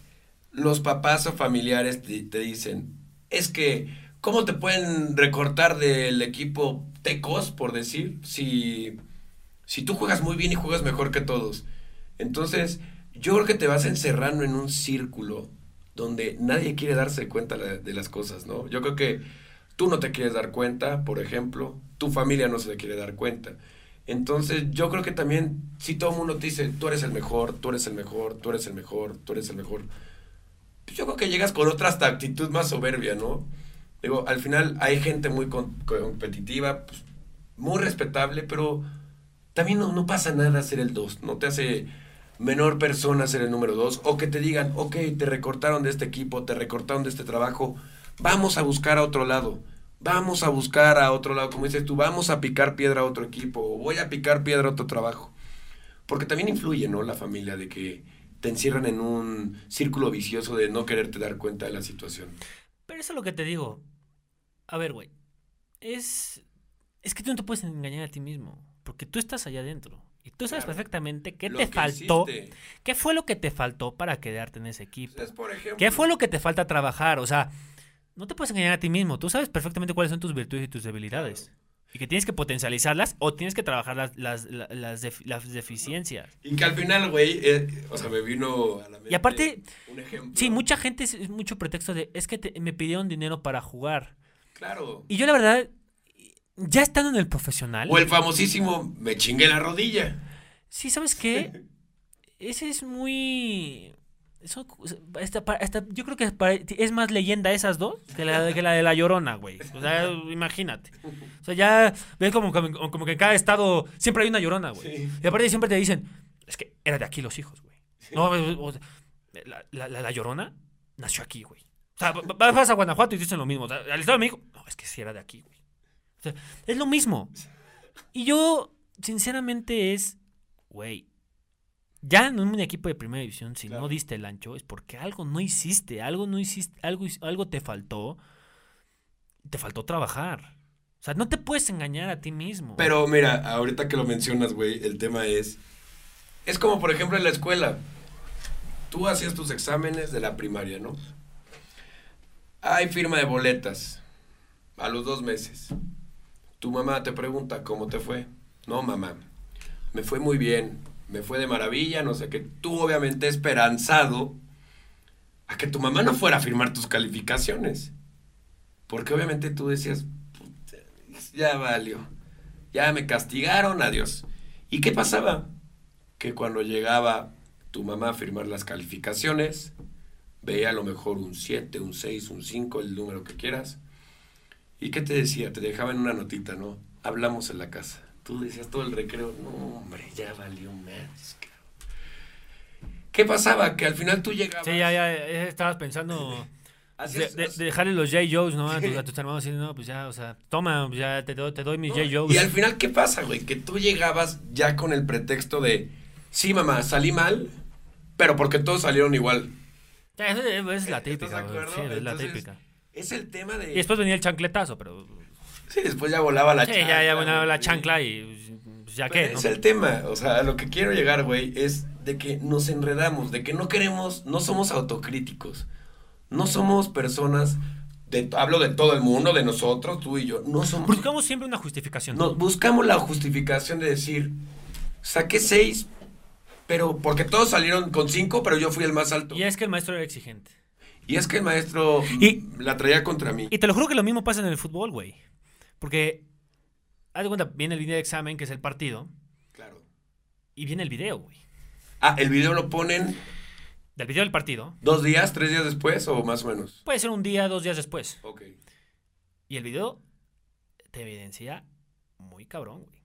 los papás o familiares te, te dicen, es que, ¿cómo te pueden recortar del equipo Tecos, por decir, si, si tú juegas muy bien y juegas mejor que todos? Entonces, yo creo que te vas encerrando en un círculo donde nadie quiere darse cuenta de las cosas, ¿no? Yo creo que tú no te quieres dar cuenta, por ejemplo, tu familia no se quiere dar cuenta. Entonces, yo creo que también, si todo el mundo te dice, tú eres el mejor, tú eres el mejor, tú eres el mejor, tú eres el mejor, pues yo creo que llegas con otra hasta actitud más soberbia, ¿no? Digo, al final hay gente muy competitiva, pues, muy respetable, pero también no, no pasa nada ser el 2, no te hace menor persona ser el número 2, o que te digan, ok, te recortaron de este equipo, te recortaron de este trabajo, vamos a buscar a otro lado, vamos a buscar a otro lado, como dices tú, vamos a picar piedra a otro equipo, o voy a picar piedra a otro trabajo. Porque también influye, ¿no? La familia, de que te encierran en un círculo vicioso de no quererte dar cuenta de la situación. Pero eso es lo que te digo. A ver, güey. Es. Es que tú no te puedes engañar a ti mismo. Porque tú estás allá adentro. Y tú sabes Claro. perfectamente qué Lo te que faltó. hiciste. ¿Qué fue lo que te faltó para quedarte en ese equipo? Es, por ejemplo, ¿Qué fue lo que te falta trabajar? O sea, no te puedes engañar a ti mismo. Tú sabes perfectamente cuáles son tus virtudes y tus debilidades. Y que tienes que potencializarlas o tienes que trabajar las, las, la- las, def- las deficiencias. Y que al final, güey, eh, o sea, me vino a la mente Y aparte, un ejemplo. Sí, mucha gente es, es mucho pretexto de es que te- me pidieron dinero para jugar. Claro. Y yo la verdad, ya estando en el profesional, O el famosísimo, me chingué la rodilla. sí, ¿sabes qué? Ese es muy... Eso, esta- esta- yo creo que para- es más leyenda esas dos que la, que la de la Llorona, güey. O sea, imagínate. O sea, ya ves como, como, como que en cada estado siempre hay una Llorona, güey. Sí. Y aparte siempre te dicen, es que era de aquí los hijos, güey. No, o sea, la, la- la- Llorona nació aquí, güey. O sea, va- va- vas a Guanajuato y dicen lo mismo. O sea, al Estado de México, no, es que sí era de aquí, güey. O sea, es lo mismo. Y yo, sinceramente, es, güey, ya en un equipo de primera división, si Claro. no diste el ancho, es porque algo no hiciste, algo no hiciste, algo, algo te faltó. Te faltó trabajar. O sea, no te puedes engañar a ti mismo. Pero mira, ahorita que lo mencionas, güey, el tema es. Es como, por ejemplo, en la escuela. Tú hacías tus exámenes de la primaria, ¿no? Hay firma de boletas. A los dos meses. Tu mamá te pregunta, ¿cómo te fue? No, mamá. Me fue muy bien. Me fue de maravilla, no sé qué. Tú, obviamente, esperanzado a que tu mamá no fuera a firmar tus calificaciones. Porque obviamente tú decías, "Puta, ya valió. Ya me castigaron, adiós. ¿Y qué pasaba? Que cuando llegaba tu mamá a firmar las calificaciones, veía a lo mejor un 7, un 6, un 5, el número que quieras. ¿Y qué te decía? Te dejaba en una notita, ¿no? Hablamos en la casa. Tú decías todo el recreo, no, hombre, ya valió más. cabrón". ¿Qué pasaba? Que al final tú llegabas... Sí, ya, ya, ya estabas pensando de, de- de dejarle los J. Joes, ¿no? A, tus, a tus hermanos diciendo, no, pues ya, o sea, toma, ya te, doy- te doy mis J. Joes. Y al final, ¿qué pasa, güey? Que tú llegabas ya con el pretexto de, sí, mamá, salí mal, pero porque todos salieron igual. Es, es la ¿Estás típica, güey, sí, es la típica. Es el tema de... Y después venía el chancletazo, pero... Sí, después ya volaba la sí, chancla. ya, ya, bueno, la chancla y pues, ya qué, ¿no? Es el tema, o sea, a lo que quiero llegar, güey, es de que nos enredamos, de que no queremos, no somos autocríticos, no somos personas, de, hablo de todo el mundo, de nosotros, tú y yo, no somos... Buscamos siempre una justificación. Nos buscamos la justificación de decir, saqué seis, pero porque todos salieron con cinco, pero yo fui el más alto. Y es que el maestro era exigente. Y es que el maestro Y- la traía contra mí. Y te lo juro que lo mismo pasa en el fútbol, güey. Porque, haz de cuenta, viene el día de examen, que es el partido, Claro. y viene el video, güey. Ah, el video lo ponen Del video del partido. dos días, tres días después o más o menos. Puede ser un día, dos días después. Ok. Y el video te evidencia muy cabrón, güey.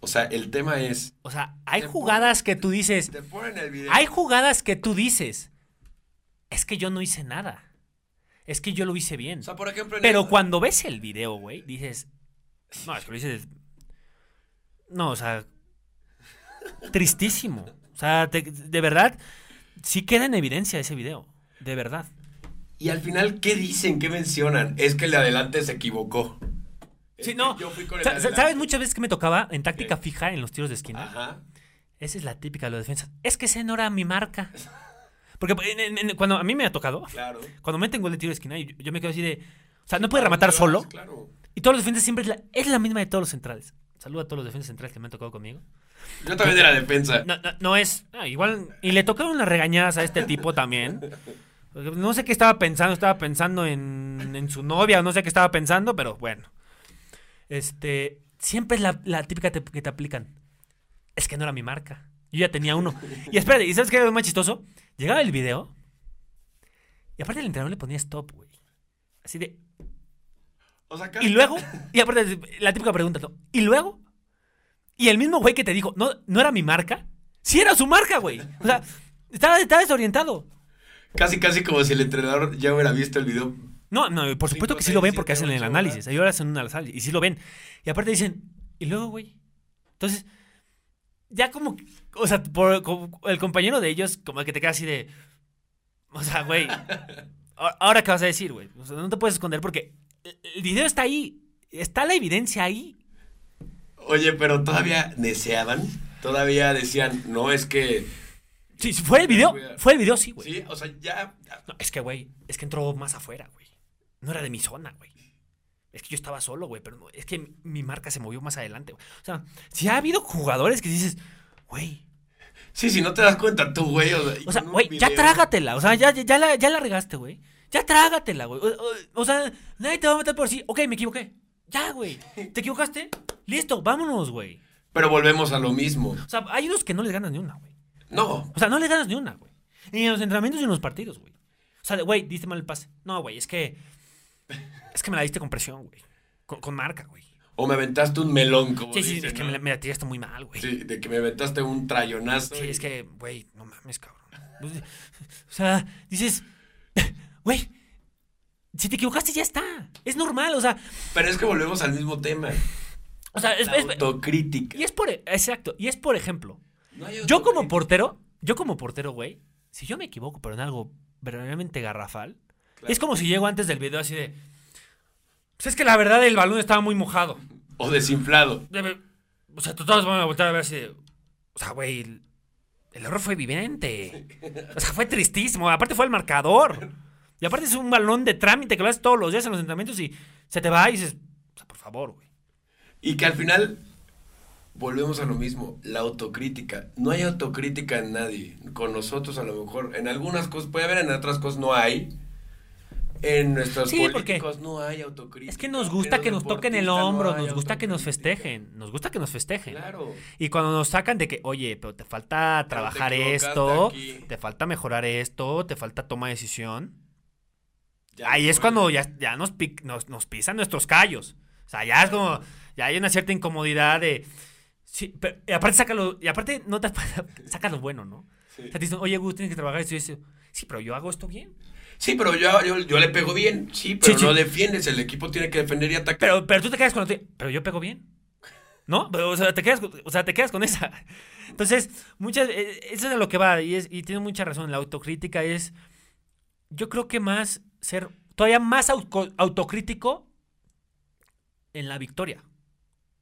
O sea, el tema es. O sea, hay jugadas que tú dices. Te ponen el video. Hay jugadas que tú dices. Es que yo no hice nada. Es que yo lo hice bien. O sea, por ejemplo. Pero el- cuando ves el video, güey, dices. No, es que lo dices. No, o sea. Tristísimo. O sea, te- de verdad. Sí queda en evidencia ese video. De verdad. Y al final, ¿qué dicen? ¿Qué mencionan? Es que el de adelante se equivocó. Es Sí, no. Yo fui con el de. ¿Sabes muchas veces que me tocaba en táctica ¿Qué? fija en los tiros de esquina? Ajá. Esa es la típica de los defensas. Es que ese no era mi marca. Porque en- cuando a mí me ha tocado, Claro. cuando meten gol de tiro de esquina, yo, yo me quedo así de. O sea, no puede rematar solo. Claro. Y todos los defensas siempre es la, es la misma de todos los centrales. Saludo a todos los defensas centrales que me han tocado conmigo. Yo también de la defensa. No, no, no es. igual. Y le tocaron unas regañadas a este tipo también. Porque No sé qué estaba pensando. Estaba pensando en, en su novia. o No sé qué estaba pensando, pero bueno. Este. Siempre es la, la típica te- que te aplican. Es que no era mi marca. Yo ya tenía uno. Y espérate, ¿y sabes qué era lo más chistoso? Llegaba el video. Y aparte el entrenador le ponía stop, güey. Así de. O sea, Y luego, y aparte, la típica pregunta, ¿no? ¿Y luego? Y el mismo güey que te dijo, no, no era mi marca, sí era su marca, güey. O sea, estaba, estaba desorientado. Casi, casi como si el entrenador ya hubiera visto el video. No, no, por supuesto que sí lo ven porque hacen el análisis. horas. Ellos hacen un análisis y sí lo ven. Y aparte dicen, ¿y luego, güey? Entonces, ya como, o sea, por, como el compañero de ellos, como que te queda así de, o sea, güey, ahora- qué vas a decir, güey. O sea, no te puedes esconder porque el- el video está ahí, está la evidencia ahí. Oye, pero todavía deseaban. Todavía decían, no, es que. Sí, sí, fue el video, fue el video, sí, güey. Sí, o sea, ya. No, es que, güey, es que entró más afuera, güey. No era de mi zona, güey. Es que yo estaba solo, güey, pero no, es que mi, mi marca se movió más adelante, güey. O sea, si ha habido jugadores que dices, güey, Sí, si no te das cuenta tú, güey. O sea, o sea, güey, ya trágatela. O sea, ya, ya, la, ya la regaste, güey. Ya trágatela, güey. O, o- o sea, nadie te va a meter por sí. Ok, me equivoqué. Ya, güey. ¿Te equivocaste? Listo, vámonos, güey. Pero volvemos a lo mismo. O sea, hay unos que no les ganas ni una, güey. No. O sea, no le ganas ni una, güey. Ni en los entrenamientos ni en los partidos, güey. O sea, güey, diste mal el pase. No, güey, es que. Es que me la diste con presión, güey. Con, con marca, güey. O me aventaste un melón, como Sí, sí, es que ¿no? me la, me la tiraste muy mal, güey. Sí, Sí, de que me aventaste un trayonazo. y- es que, güey, no mames, cabrón. Pues, O sea, dices. Güey, si te equivocaste, ya está. Es normal, o sea. Pero es que volvemos al mismo tema. O sea, es, La es- autocrítica. y es por. Exacto. Y es por ejemplo. No Yo como portero, yo como portero, güey, si yo me equivoco, pero en algo verdaderamente garrafal, Claro. es como si llego antes del video así de. Pues es que la verdad el balón estaba muy mojado. O desinflado. Debe- O sea, todos van a voltar a ver de. O sea, güey, el, el error fue evidente. O sea, fue tristísimo. Aparte fue el marcador. Y aparte es un balón de trámite que lo haces todos los días en los entrenamientos y se te va y dices. O sea, por favor, güey. Y que al final volvemos a lo mismo, la autocrítica. No hay autocrítica en nadie. Con nosotros a lo mejor, en algunas cosas puede haber, en otras cosas no hay. En nuestros Sí, porque políticos no hay autocrítica. Es que nos gusta que nos toquen el no hombro, hay nos gusta que nos festejen, nos gusta que nos festejen. Claro. Y cuando nos sacan de que, oye, pero te falta trabajar equivocaste esto, aquí. te falta mejorar esto, te falta toma de decisión. Ya Ahí no es cuando ya, ya nos, nos, nos pisan nuestros callos. O sea, ya es como, ya hay una cierta incomodidad de... Sí, pero, y aparte sácalo, y aparte no te saca lo bueno, ¿no? Sí. O sea, te dicen, oye, Gus, tienes que trabajar esto y eso. Sí, pero yo hago esto bien. Sí, pero yo, yo, yo le pego bien. Sí, pero Sí, sí. no defiendes. El equipo tiene que defender y atacar. Pero, pero tú te quedas con... lo- Pero yo pego bien. ¿No? Pero, o, sea, te quedas, con- o sea, te quedas con esa. Entonces, muchas, eh, eso es a lo que va. Y, es, y tiene mucha razón. La autocrítica es... Yo creo que más ser... Todavía más auto- autocrítico en la victoria.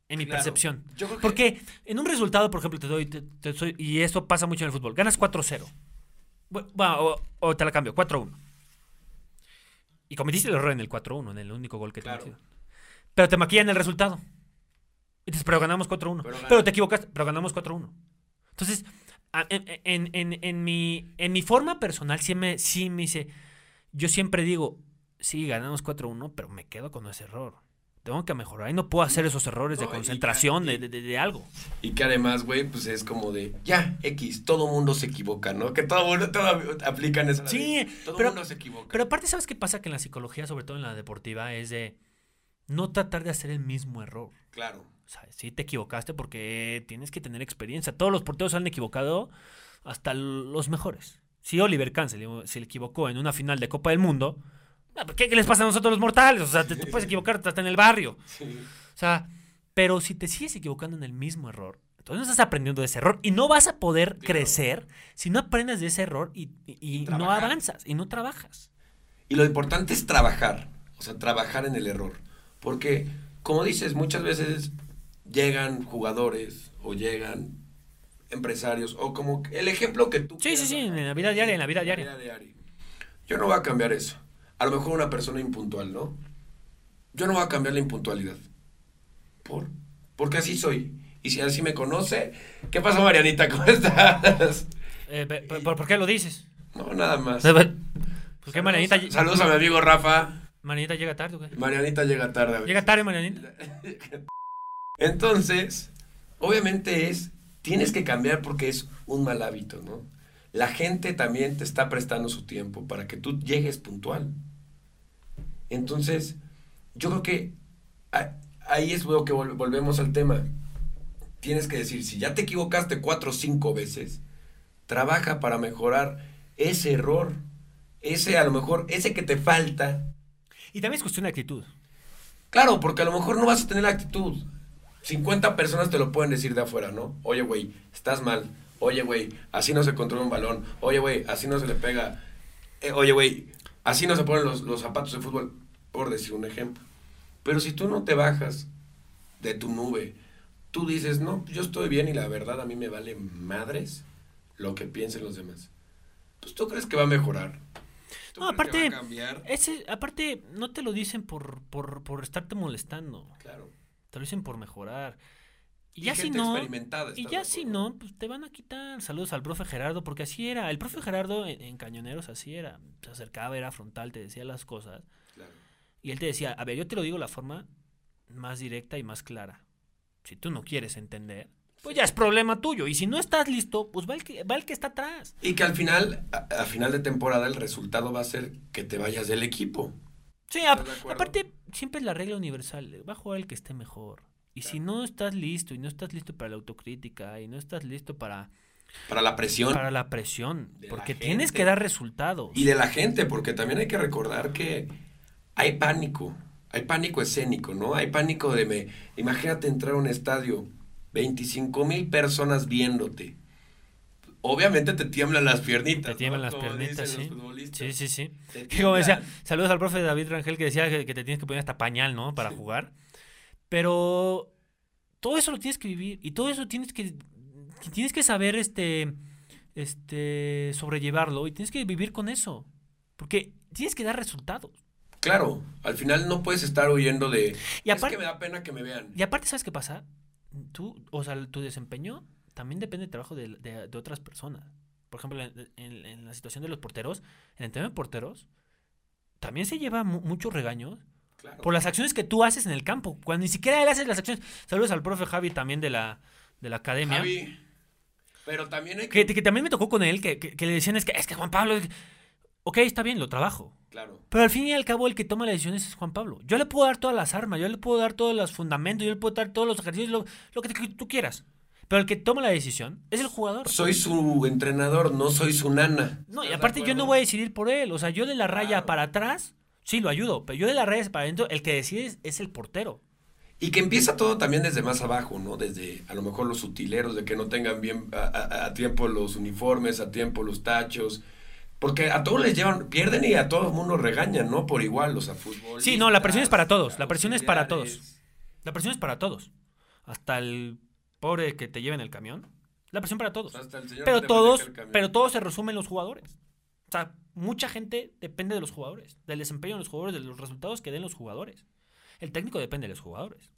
En mi Claro. percepción. Yo creo que- Porque en un resultado, por ejemplo, te doy... te- te soy- y esto pasa mucho en el fútbol. Ganas 4-0. Bu- Bueno, o, o te la cambio. 4-1. Y cometiste el error en el 4-1, en el único gol que te Claro. metieron. Pero te maquillan el resultado. Y dices, pero ganamos 4-1. Pero te equivocaste, pero ganamos 4-1. Entonces, en, en- en- mi, en mi forma personal, sí me, sí me dice, yo siempre digo, sí, ganamos 4-1, pero me quedo con ese error. Tengo que mejorar y no puedo hacer esos errores de No, concentración, de, de- de algo. Y que además, güey, pues es como de, ya, X, todo mundo se equivoca, ¿no? Que todo mundo todo, aplican esa. Sí, todo pero- mundo se equivoca. Pero aparte, ¿sabes qué pasa? Que en la psicología, sobre todo en la deportiva, es de, no tratar de hacer el mismo error. Claro. O sea, sí te equivocaste porque tienes que tener experiencia. Todos los porteros se han equivocado, hasta los mejores. Si Oliver Kahn se le, equivocó en una final de Copa del Mundo, ¿qué, qué les pasa a nosotros los mortales? O sea, te, te puedes equivocar hasta en el barrio. Sí. O sea, pero si te sigues equivocando en el mismo error, entonces no estás aprendiendo de ese error y no vas a poder Claro. crecer si no aprendes de ese error y, y- y Y no avanzas y no trabajas. Y lo importante es trabajar, o sea, trabajar en el error. Porque, como dices, muchas veces llegan jugadores o llegan empresarios o como el ejemplo que tú... Sí, sí, sí, en la vida diaria, en la vida diaria. Yo no voy a cambiar eso. A lo mejor una persona impuntual, ¿no? Yo no voy a cambiar la impuntualidad. ¿Por? Porque así soy. Y si así me conoce... ¿Qué pasa, Marianita? ¿Cómo estás? Eh, ¿por, por qué lo dices? No, nada más. ¿Por qué Marianita, Saludos, a mi amigo Rafa. Marianita llega tarde? o qué? Marianita llega tarde. a. Llega tarde, Marianita. Entonces, obviamente es, tienes que cambiar porque es un mal hábito, ¿no? La gente también te está prestando su tiempo para que tú llegues puntual. Entonces, yo creo que ahí es lo que vol- volvemos al tema. Tienes que decir, si ya te equivocaste cuatro o cinco veces, trabaja para mejorar ese error, ese a lo mejor, ese que te falta, Y también es cuestión de actitud. Claro, porque a lo mejor no vas a tener la actitud. 50 personas te lo pueden decir de afuera, ¿no? Oye, güey, estás mal. Oye, güey, así no se controla un balón. Oye, güey, así no se le pega. Eh, oye, güey, así no se ponen los, los zapatos de fútbol, por decir un ejemplo. Pero si tú no te bajas de tu nube, tú dices, no, yo estoy bien y la verdad a mí me vale madres lo que piensen los demás. Pues tú crees que va a mejorar. ¿Tú No, que aparte, va a cambiar? ese, aparte, no te lo dicen por, por, por estarte molestando. Claro. Te lo dicen por mejorar. Y Y ya si no, y ¿estás ya si no, pues te van a quitar. Saludos al profe Gerardo, porque así era. El profe Gerardo en, en Cañoneros así era. Se acercaba, era frontal, te decía las cosas. Claro. Y él te decía, a ver, yo te lo digo de la forma más directa y más clara. Si tú no quieres entender, pues ya es problema tuyo. Y si no estás listo, pues va el que, va el que está atrás. Y que al final, a, a final de temporada, el resultado va a ser que te vayas del equipo. Sí, aparte, siempre es la regla universal. Va a jugar el que esté mejor. Y si no estás listo, y no estás listo para la autocrítica, y no estás listo para, Para la presión. para la presión, De porque tienes que dar resultados. Y de la gente, porque también hay que recordar que hay pánico. Hay pánico escénico, ¿no? Hay pánico de me. Imagínate entrar a un estadio, 25 mil personas viéndote. Obviamente te tiemblan las piernitas. Te tiemblan ¿no? las Como piernitas, sí. Sí, sí, sí. Como decía, tiemblan. saludos al profe David Rangel que decía que, que te tienes que poner hasta pañal, ¿no? Para jugar. Pero todo eso lo tienes que vivir y todo eso tienes que tienes que saber este este sobrellevarlo y tienes que vivir con eso. Porque tienes que dar resultados. Claro, al final no puedes estar huyendo de. Y es que me da pena que me vean. y aparte ¿sabes qué pasa? Tú, o sea, tu desempeño también depende del trabajo de, de- de otras personas. Por ejemplo, en, en- en la situación de los porteros, en el tema de porteros, también se lleva mu- muchos regaños Claro. por las acciones que tú haces en el campo, cuando ni siquiera él hace las acciones. Saludos al profe Javi también de la, de la academia. Javi, pero también hay que. Que, que también me tocó con él, que, que- que le decían es que, es que Juan Pablo... Ok, está bien, lo trabajo. Claro. Pero al fin y al cabo el que toma las decisiones es Juan Pablo. Yo le puedo dar todas las armas, yo le puedo dar todos los fundamentos, yo le puedo dar todos los ejercicios, lo, lo que te- tú quieras. Pero el que toma la decisión es el jugador. Soy su entrenador, no soy su nana. No, y ¿Estás de aparte yo no voy a decidir por él. O sea, yo de la raya Claro. para atrás, sí lo ayudo. Pero yo de la raya para adentro, el que decide es, el portero. Y que empieza todo también desde más abajo, ¿no? Desde a lo mejor los utileros, de que no tengan bien a, a- a tiempo los uniformes, a tiempo los tachos. Porque a todos les llevan, pierden y a todo el mundo regañan, ¿no? Por igual, o sea, fútbol. Sí, no, la presión es para todos, la presión es para todos. La presión es para todos. Hasta el pobre que te lleva en el camión. La presión para todos. Pero todos, pero todos se resumen en los jugadores. O sea, mucha gente depende de los jugadores, del desempeño de los jugadores, de los resultados que den los jugadores. El técnico depende de los jugadores.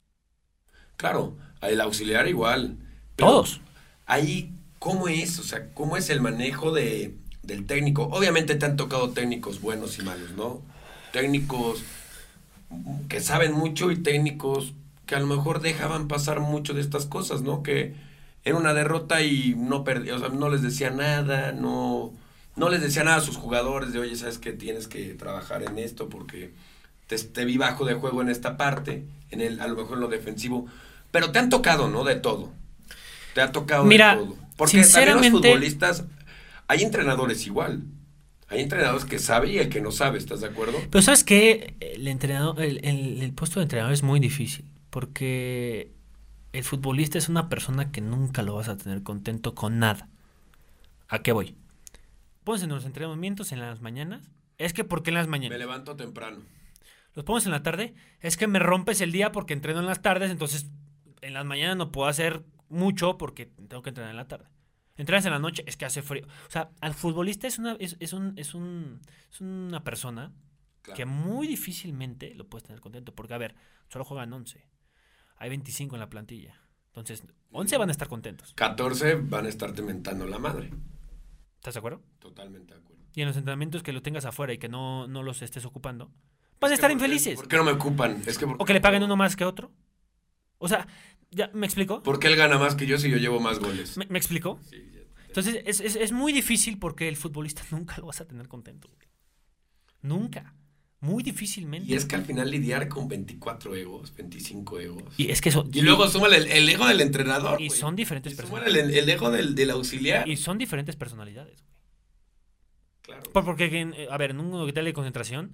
Claro, el auxiliar igual. Pero Todos. Ahí, ¿cómo es? O sea, ¿cómo es el manejo de, del técnico? Obviamente te han tocado técnicos buenos y malos, ¿no? Técnicos que saben mucho y técnicos que a lo mejor dejaban pasar mucho de estas cosas, ¿no? Que era una derrota y no perdía, o sea, no les decía nada, no, no les decía nada a sus jugadores de, oye, sabes que tienes que trabajar en esto porque te, te vi bajo de juego en esta parte, en el, a lo mejor en lo defensivo, pero te han tocado, ¿no? De todo. Te ha tocado Mira, de todo. Porque también los sinceramente- futbolistas, hay entrenadores igual. Hay entrenadores que sabe y el que no sabe, ¿estás de acuerdo? Pero ¿sabes qué? El, entrenador, el, el- el puesto de entrenador es muy difícil porque el futbolista es una persona que nunca lo vas a tener contento con nada. ¿A qué voy? Pones en los entrenamientos en las mañanas. Es que ¿por qué en las Me mañanas? levanto temprano. Los pones en la tarde. Es que me rompes el día porque entreno en las tardes. Entonces en las mañanas no puedo hacer mucho porque tengo que entrenar en la tarde. Entrenas en la noche, es que hace frío. O sea, al futbolista es una, es, es un, es un, es una persona Claro. que muy difícilmente lo puedes tener contento. Porque, a ver, solo juegan 11. Hay 25 en la plantilla. Entonces, 11 van a estar contentos. 14 van a estarte mentando la madre. ¿Estás de acuerdo? Totalmente de acuerdo. Y en los entrenamientos que lo tengas afuera y que no, no los estés ocupando, vas a estar ¿por qué- infelices. ¿Por qué no me ocupan? Es que O que le paguen uno más que otro. O sea, ¿ya me explico? ¿Por qué él gana más que yo si yo llevo más goles? ¿Me, me explico? Sí, ya. Entonces, es, es- es muy difícil porque el futbolista nunca lo vas a tener contento. Nunca. Muy difícilmente. Y es que al final lidiar con 24 egos, 25 egos. Y es que eso- Y luego súmale el, el ego del entrenador. Y son diferentes Y personas. súmale el, el ego del, del auxiliar. Y son diferentes personalidades. güey. Claro. Por- Porque, eh, a ver, en un hotel de concentración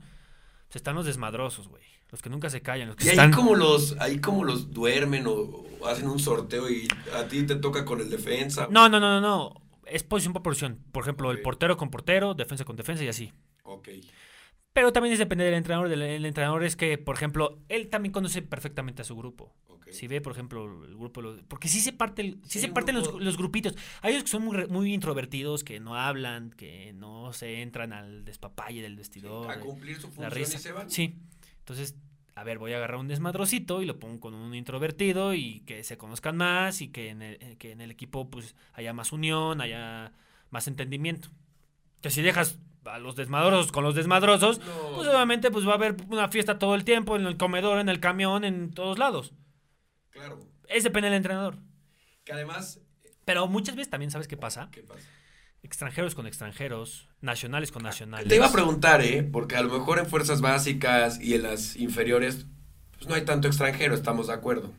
pues, están los desmadrosos, güey. Los que nunca se callan. Los que Y ahí están... como los, ahí como los duermen o, o hacen un sorteo y a ti te toca con el defensa. No, no, no, no, no. Es posición por posición. Por ejemplo, el portero con portero, defensa con defensa y así. Ok. Pero también es depende del entrenador. El entrenador es que, por ejemplo, él también conoce perfectamente a su grupo. ok. Si ve, por ejemplo, el grupo... los- Porque sí se, parte el- sí Sí, se parten los, los grupitos. Hay unos que son muy, muy introvertidos, que no hablan, que no se entran al despapalle del vestidor. a de- cumplir su la función y risa. se van. Sí. Entonces, a ver, voy a agarrar un desmadrocito y lo pongo con un introvertido y que se conozcan más y que en el, eh, que en el equipo pues haya más unión, haya más entendimiento. Que si dejas a los desmadrosos con los desmadrosos, No. pues obviamente pues va a haber una fiesta todo el tiempo en el comedor, en el camión, en todos lados. Claro. Es depende del entrenador. Que además, Pero muchas veces también sabes qué pasa. ¿qué pasa? Extranjeros con extranjeros, nacionales con nacionales. Te iba a preguntar, ¿eh? Porque a lo mejor en fuerzas básicas y en las inferiores, pues no hay tanto extranjero, estamos de acuerdo.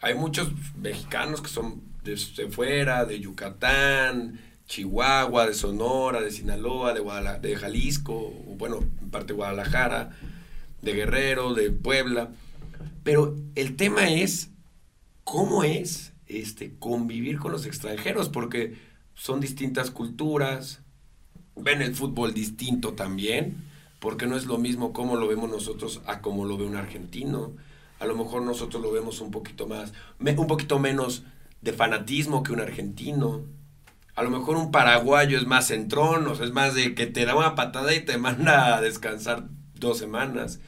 Hay muchos mexicanos que son de, de fuera, de Yucatán, Chihuahua, de Sonora, de Sinaloa, de, de Jalisco, bueno, en parte Guadalajara, de Guerrero, de Puebla. Pero el tema es, ¿cómo es este, convivir con los extranjeros? Porque son distintas culturas, ven el fútbol distinto también, porque no es lo mismo como lo vemos nosotros a como lo ve un argentino. A lo mejor nosotros lo vemos un poquito más, un poquito menos de fanatismo que un argentino. A lo mejor un paraguayo es más centrón, o sea, es más de que te da una patada y te manda a descansar dos semanas.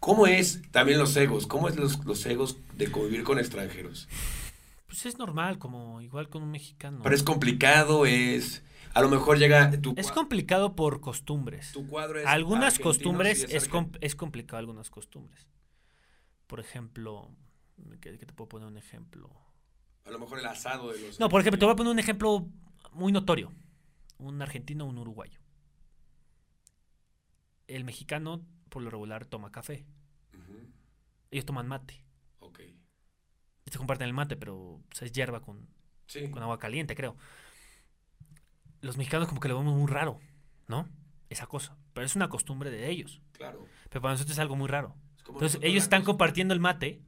¿Cómo es también los egos? ¿Cómo es los, los egos de convivir con extranjeros? Pues es normal, como igual con un mexicano. Pero es complicado, es... A lo mejor llega tu, Es complicado por costumbres. tu cuadro es algunas costumbres es, com- es complicado algunas costumbres. Por ejemplo, ¿qué, qué te puedo poner un ejemplo? A lo mejor el asado de los... No, por ejemplo, te voy a poner un ejemplo muy notorio. Un argentino o un uruguayo. El mexicano, por lo regular, toma café. Ellos toman mate. Ok. Se comparten el mate, pero pues, es hierba con, Sí. con agua caliente, creo. Los mexicanos como que lo vemos muy raro, ¿no? Esa cosa. Pero es una costumbre de ellos. Claro. Pero para nosotros es algo muy raro. Es Entonces ellos están compartiendo el mate,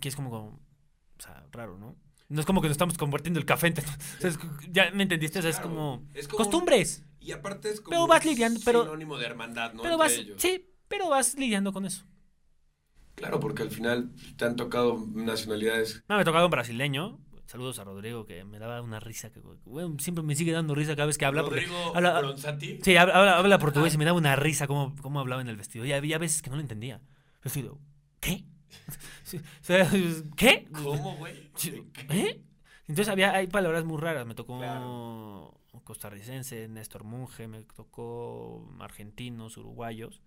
que es como, como, o sea, raro, ¿no? No es como que nos estamos compartiendo el café. ent- o sea, es- ya me entendiste, o sea, es como Es como costumbres. Y aparte es como Pero vas lidiando, pero- sinónimo de hermandad, ¿no? pero Entre vas, ellos. sí, pero vas lidiando con eso. Claro, porque al final te han tocado nacionalidades. No, me tocaba un brasileño. Saludos a Rodrigo, que me daba una risa. Que, siempre me sigue dando risa cada vez que habla. Rodrigo habla- Bronzati. Sí, habla, habla- habla portugués y me daba una risa cómo, cómo hablaba en el vestido. Y había veces que no lo entendía. Yo ¿qué? ¿Qué? ¿Cómo, güey? ¿Eh? Entonces había, hay palabras muy raras. Me tocó Claro. costarricense, Néstor Munge, me tocó argentinos, uruguayos.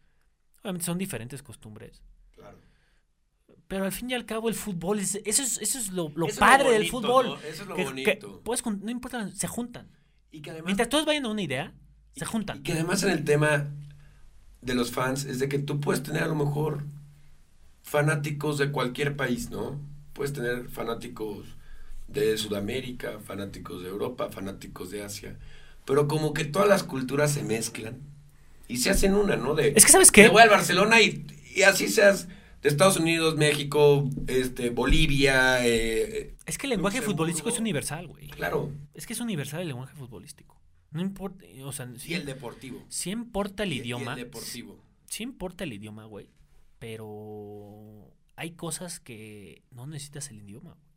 Obviamente son diferentes costumbres. Claro. Pero al fin y al cabo el fútbol, es, eso, es, eso es lo, lo Eso es lo padre del fútbol. ¿no? Eso es lo que- que bonito. puedes no importa, se juntan. Y que además. Mientras todos vayan a una idea, se y juntan. que además en el tema. de los fans es de que tú puedes tener a lo mejor fanáticos de cualquier país, ¿no? Puedes tener fanáticos de Sudamérica, fanáticos de Europa, fanáticos de Asia, pero como que todas las culturas se mezclan y se hacen una, ¿no? De, Es que, ¿sabes qué? Me voy al Barcelona y, y así seas de Estados Unidos, México, este, Bolivia, eh, Es que el lenguaje Luxemburgo. futbolístico es universal, güey. claro, Es que es universal el lenguaje futbolístico. No importa, o sea, y sí, el deportivo. sí importa el Y- y idioma. el deportivo. Sí importa el idioma, güey. Pero hay cosas que no necesitas el idioma. güey.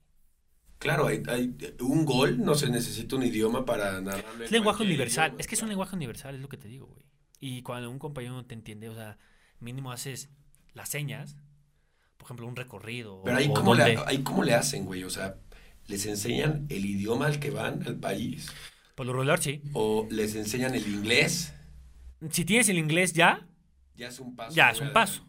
Claro, hay, hay- un gol no se necesita un idioma para narrarlo. en Es lenguaje universal. idioma, es que es un lenguaje universal, es lo que te digo, güey. Y cuando un compañero no te entiende, o sea, mínimo haces las señas, por ejemplo, un recorrido. Pero ahí cómo, le, ahí cómo le hacen, güey, o sea, ¿les enseñan el idioma al que van, al país? Por lo regular, sí. ¿O les enseñan el inglés? Si tienes el inglés ya, Ya es un paso. Ya, es un paso.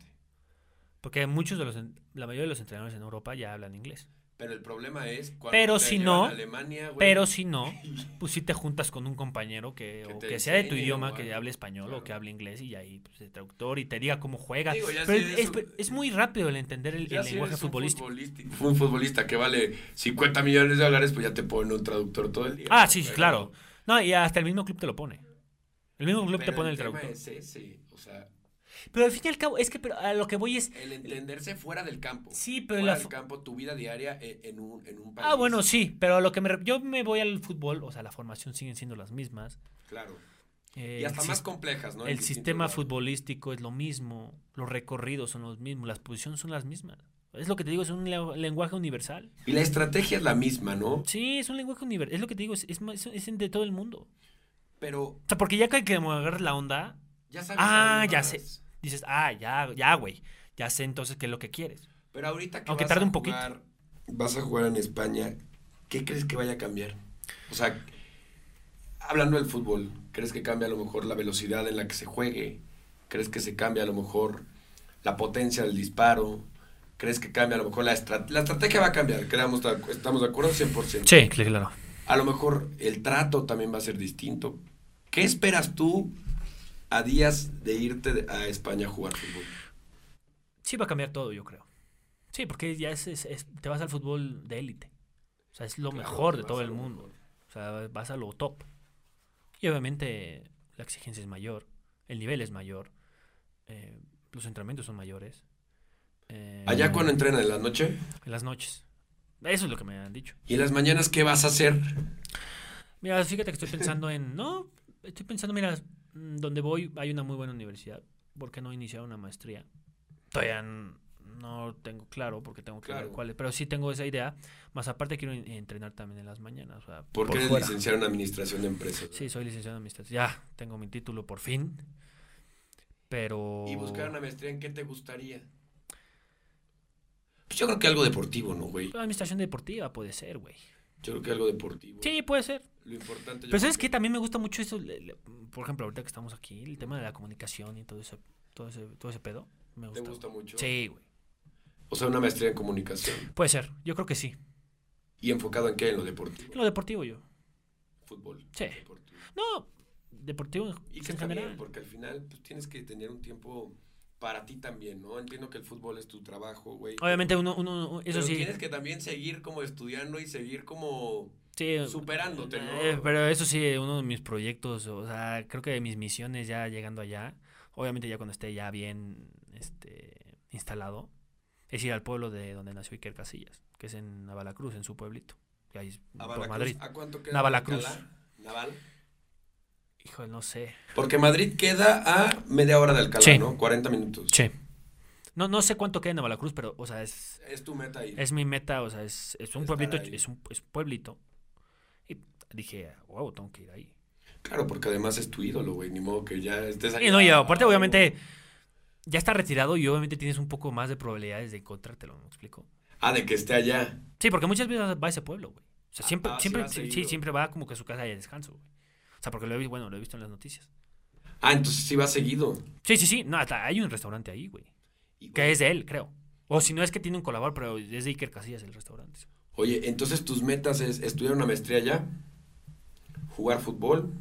Porque muchos de los, la mayoría de los entrenadores en Europa ya hablan inglés. Pero el problema es cuando Pero te si no, a Alemania, güey, Pero si no, pues si te juntas con un compañero que, Que o que sea de tu idioma, que hable español claro. o que hable inglés y ahí pues, el traductor y te diga cómo juega. Digo, Pero si es, eres un- es muy rápido el entender el, el lenguaje futbolístico. Un futbolista que vale 50 millones de dólares, pues ya te pone un traductor todo el día. Ah, sí, Pero- claro. No, y hasta el mismo club te lo pone. El mismo club te pone el tema traductor. es ese, o sea, Pero al fin y al cabo, es que pero a lo que voy es. el entenderse fuera del campo. Sí, pero fuera la. del campo, tu vida diaria en, en un, en un país. Ah, bueno, sí, pero a lo que me. Yo me voy al fútbol, o sea, la formación siguen siendo las mismas. Claro. eh, Y hasta más complejas, ¿no? El sistema futbolístico es lo mismo, los recorridos son los mismos, las posiciones son las mismas. Es lo que te digo, es un le- lenguaje universal. Y la estrategia es la misma, ¿no? Sí, es un lenguaje universal. Es lo que te digo, es, es, es- de todo el mundo. Pero O sea, porque ya que que me agarras la onda, ya sabes. Ah, ya sé. Dices, ah, ya, ya, güey. Ya sé entonces qué es lo que quieres. Pero ahorita que Aunque vas tarde a un poquito. jugar- vas a jugar en España, ¿qué crees que vaya a cambiar? O sea, hablando del fútbol, ¿crees que cambia a lo mejor la velocidad en la que se juegue? ¿Crees que se cambia a lo mejor la potencia del disparo? ¿Crees que cambia a lo mejor la estrategia? La estrategia va a cambiar, acu- estamos de acuerdo 100%. Sí, claro. A lo mejor el trato también va a ser distinto. ¿Qué esperas tú a días de irte a España a jugar fútbol? Sí va a cambiar todo, yo creo. Sí, porque ya es, es- es- te vas al fútbol de élite. O sea, es lo Claro, mejor de todo el mundo. O sea, vas a lo top. Y obviamente la exigencia es mayor, el nivel es mayor, eh, los entrenamientos son mayores. eh, Allá cuando entrenan en la noche En las noches. Eso es lo que me han dicho. y en las mañanas, ¿qué vas a hacer? Mira, fíjate que estoy pensando en... No, estoy pensando, mira, donde voy hay una muy buena universidad. ¿Por qué no iniciar una maestría? Todavía no tengo claro porque tengo que ver Claro. cuál es. Pero sí tengo esa idea. Más aparte quiero en- entrenar también en las mañanas. O sea, Porque por eres fuera. licenciado en administración de empresas. Sí, soy licenciado en administración. Ya, tengo mi título por fin. Pero... Y buscar una maestría en qué te gustaría. Pues yo creo que algo deportivo, ¿no, güey? Administración deportiva puede ser, güey. Yo creo que algo deportivo. Sí, puede ser. Lo importante. Pero ¿sabes qué? También me gusta mucho eso. le- le- por ejemplo, ahorita que estamos aquí, el tema de la comunicación y todo ese, todo ese, todo ese pedo. Me ¿Te gusta. gusta mucho? Sí, güey. O sea, una maestría en comunicación. Puede ser. Yo creo que sí. ¿Y enfocado en qué? En lo deportivo. En lo deportivo yo. Fútbol. Sí. Deportivo. No, deportivo Y en que está general. bien, porque al final pues, tienes que tener un tiempo para ti también, ¿no? Entiendo que el fútbol es tu trabajo, güey. Obviamente uno, uno eso pero sí. tienes que también seguir como estudiando y seguir como sí superándote, ¿no? eh, pero eso sí, uno de mis proyectos, o sea, creo que de mis misiones ya llegando allá, obviamente ya cuando esté ya bien este, instalado, es ir al pueblo de donde nació Iker Casillas, que es en Navalacruz, en su pueblito, que ahí es ¿A por? Madrid. ¿A cuánto queda? Navalacruz. ¿Naval? Híjole, no sé. Porque Madrid queda a media hora de Alcalá, Sí. ¿no? 40 minutos. Sí. No, no sé cuánto queda en Navalacruz, pero, o sea, es, Es tu meta ahí. es mi meta, o sea, es, es un Estar pueblito, ahí. es un, es un pueblito. Dije, wow, tengo que ir ahí. Claro, porque además es tu ídolo, güey. Ni modo que ya estés ahí. Y no, y aparte, obviamente, ya está retirado y obviamente tienes un poco más de probabilidades de encontrártelo, ¿me explico? Ah, de que esté allá. Sí, porque muchas veces va a ese pueblo, güey. O sea, Ah, siempre, ah, siempre, sí, siempre va como que a su casa de descanso, güey. O sea, porque lo he, vi- bueno, lo he visto en las noticias. Ah, entonces sí va seguido. Sí, sí, sí. No, hasta hay un restaurante ahí, güey. Y, Que es de él, creo. O si no es que tiene un colaborador, pero es de Iker Casillas el restaurante. Oye, entonces tus metas es estudiar una maestría allá, jugar fútbol.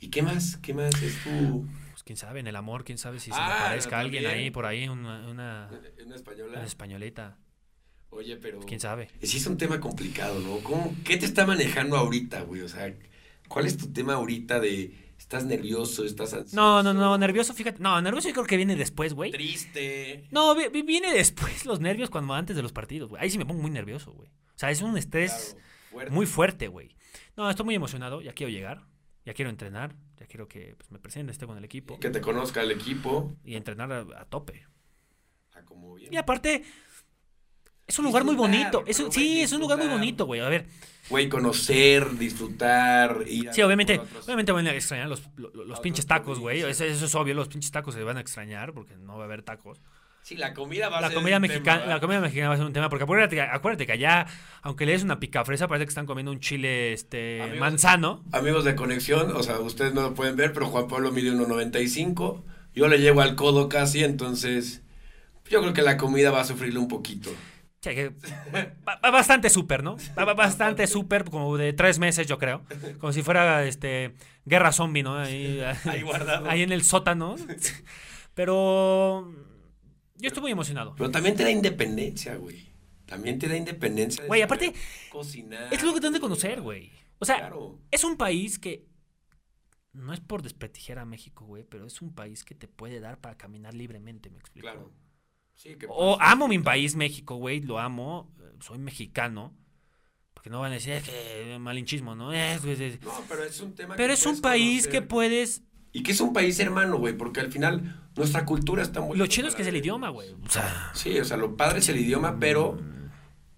¿Y qué más? ¿Qué más es tu...? Pues quién sabe, en el amor, quién sabe si se Ah, me parezca alguien ahí, por ahí, una, una, ¿Una española? una españolita. Oye, pero... Pues quién sabe. Sí es un tema complicado, ¿no? ¿Cómo, ¿Qué te está manejando ahorita, güey? O sea, ¿cuál es tu tema ahorita de... ¿Estás nervioso? ¿Estás ansioso? No, no, no, nervioso, fíjate. No, nervioso yo creo que viene después, güey. Triste. No, vi- vi- viene después los nervios cuando antes de los partidos, güey. Ahí sí me pongo muy nervioso, güey. O sea, es un estrés Claro, fuerte. muy fuerte, güey. No, estoy muy emocionado, ya quiero llegar, ya quiero entrenar, ya quiero que pues, me presente, esté con el equipo Que te conozca el equipo. y entrenar a, a tope. Ah, como bien. Y aparte, es un lugar muy bonito. Es un- sí, es un lugar muy bonito, güey. A ver, Güey, conocer, disfrutar, ir a- sí, obviamente, obviamente van a extrañar los, los, los pinches tacos, güey. Eso es obvio, los pinches tacos se van a extrañar porque no va a haber tacos. Sí, la comida va a La ser comida, un mexicana, tema, la comida mexicana va a ser un tema, porque acuérdate, que- acuérdate que allá, aunque le des una picafresa, parece que están comiendo un chile este Amigos- manzano. Amigos de conexión, o sea, ustedes no lo pueden ver, pero Juan Pablo mide 1.95. Yo le llego al codo casi, entonces yo creo que la comida va a sufrirle un poquito. Sí, que va, bastante súper, ¿no? Va, bastante súper, como de tres meses, yo creo. Como si fuera este guerra zombie, ¿no? Ahí, Ahí guardado. ahí en el sótano. Pero yo estoy muy emocionado. Pero también te da independencia, güey. También te da independencia. de Güey, aparte, Cocinar. Es lo que te de conocer, güey. O sea, Claro. es un país que no es por desprestigiar a México, güey, pero es un país que te puede dar para caminar libremente, me explico. Claro. Sí, que O amo mi país, México, güey, lo amo, soy mexicano. Porque no van a decir, es que malinchismo, ¿no? Es- es- es- No, pero es un tema Pero que es un país que puedes... Y que es un país hermano, güey, porque al final nuestra cultura está muy... Lo chido es que es el idioma, güey. O sea, Sí, o sea, lo padre es el idioma, pero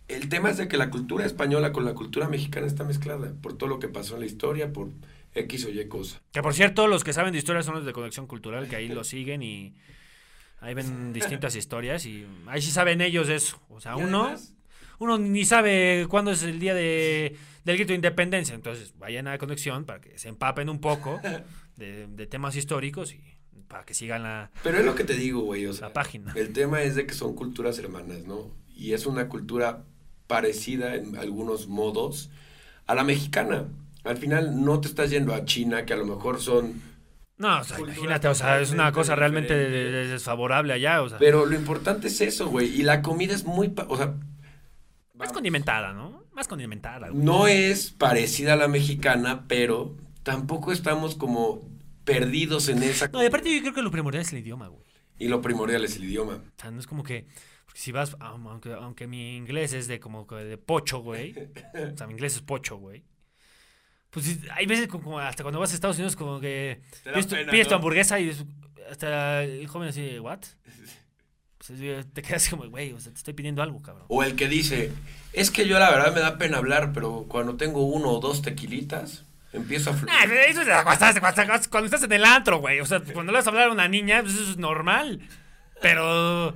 el tema es de que la cultura española con la cultura mexicana está mezclada por todo lo que pasó en la historia, por X o Y cosa. que por cierto, los que saben de historia son los de Conexión Cultural, que ahí lo siguen y ahí ven distintas historias y ahí sí saben ellos eso. O sea, Y uno... además, uno ni sabe cuándo es el día de, del grito de independencia. Entonces, vayan a conexión para que se empapen un poco de, de temas históricos y para que sigan la, Pero es lo que te digo, güey, o sea, la página. el tema es de que son culturas hermanas, ¿no? Y es una cultura parecida en algunos modos a la mexicana. Al final no te estás yendo a China, que a lo mejor son No, o sea, imagínate, o sea, es una cosa realmente de- diferentes. de- desfavorable allá, o sea, Pero lo importante es eso, güey. Y la comida es muy... O sea... más condimentada, ¿no? Más condimentada, güey. No es parecida a la mexicana, pero tampoco estamos como perdidos en esa... No, y aparte yo creo que lo primordial es el idioma, güey. Y lo primordial es el idioma. O sea, no es como que, porque si vas, aun- aunque, aunque mi inglés es de como de pocho, güey. O sea, mi inglés es pocho, güey. Pues hay veces como, hasta cuando vas a Estados Unidos como que pides, tu- pena, pides tu hamburguesa y hasta el joven así, ¿what? Pues sí, te quedas como, güey, o sea, te estoy pidiendo algo, cabrón. O el que dice, es que yo la verdad me da pena hablar, pero cuando tengo uno o dos tequilitas, empiezo a fluir. Ah, eso es cuando estás, cuando en el antro, güey. O sea, cuando le vas a hablar a una niña, pues eso es normal. Pero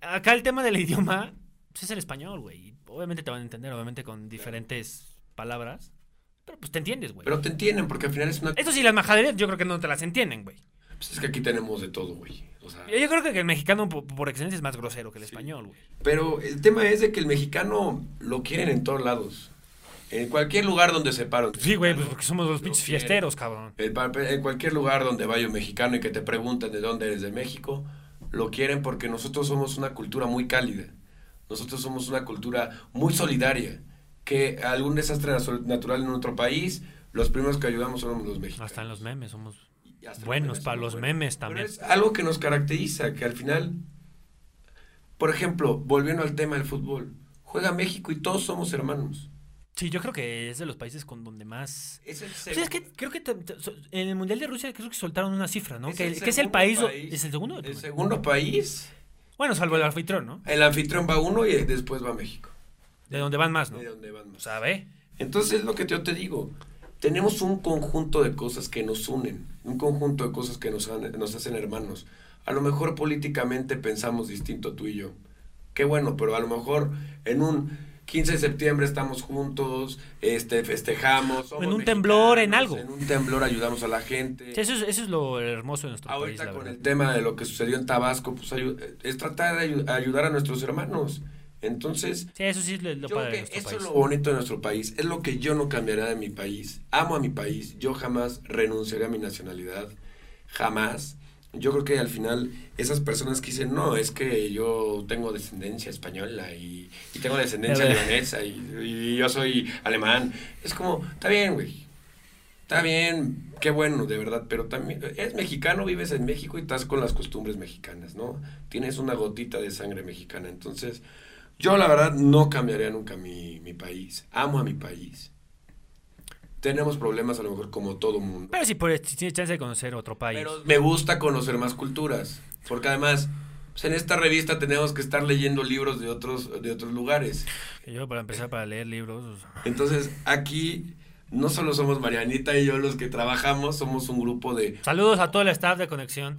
acá el tema del idioma pues es el español, güey. Obviamente te van a entender, obviamente con diferentes palabras. Pero pues te entiendes, güey. Pero te entienden, porque al final es una... Eso sí, las majaderías yo creo que no te las entienden, güey. Pues es que aquí tenemos de todo, güey. O sea, Yo creo que el mexicano por, por excelencia es más grosero que el español, güey. pero el tema es de que el mexicano lo quieren en todos lados. En cualquier lugar donde se paran. Sí, güey, pues porque somos los Lo pinches fiesteros, cabrón. En cualquier lugar donde vaya un mexicano y que te pregunten de dónde eres de México, lo quieren porque nosotros somos una cultura muy cálida. Nosotros somos una cultura muy solidaria. Que algún desastre natural en otro país, los primeros que ayudamos somos los mexicanos. Hasta en los memes somos buenos memes para los buenos. memes Pero también. es algo que nos caracteriza, que al final, por ejemplo, volviendo al tema del fútbol, juega México y todos somos hermanos. Sí, yo creo que es de los países con donde más Es el es que creo que te- te- so- en el Mundial de Rusia creo que soltaron una cifra, ¿no? Es que, el que es el segundo país. ¿Es el segundo? el el segundo país, Bueno, salvo el anfitrión, ¿no? el anfitrión va uno y después va México. De donde van más, ¿no? De donde van más. Ve. Entonces es lo que yo te digo. Tenemos un conjunto de cosas que nos unen, un conjunto de cosas que nos, han- nos hacen hermanos. A lo mejor políticamente pensamos distinto tú y yo. Qué bueno, pero a lo mejor en un 15 de septiembre estamos juntos, este, festejamos. En un temblor, en algo. En un temblor ayudamos a la gente. Eso, es, eso es lo hermoso de nuestro país, Ahorita con verdad. el tema de lo que sucedió en Tabasco, pues es tratar de ayu- ayudar a nuestros hermanos. Entonces, Sí, eso sí es lo, lo yo padre de creo que eso país. es lo bonito de nuestro país. Es lo que yo no cambiaría de mi país. Amo a mi país. Yo jamás renunciaré a mi nacionalidad. jamás. Yo creo que al final esas personas que dicen, no, es que yo tengo descendencia española y, y tengo descendencia leonesa y, y yo soy alemán, es como, está bien, güey, está bien, qué bueno, de verdad, pero también eres mexicano, vives en México y estás con las costumbres mexicanas, ¿no? Tienes una gotita de sangre mexicana, entonces yo la verdad no cambiaría nunca mi, mi país, amo a mi país tenemos problemas a lo mejor como todo mundo. Pero si, por, si tienes chance de conocer otro país. Pero me gusta conocer más culturas, porque además pues, en esta revista tenemos que estar leyendo libros de otros de otros lugares. Yo para empezar para leer libros. Entonces, aquí no solo somos Marianita y yo los que trabajamos, somos un grupo de... Saludos a todo el staff de Conexión.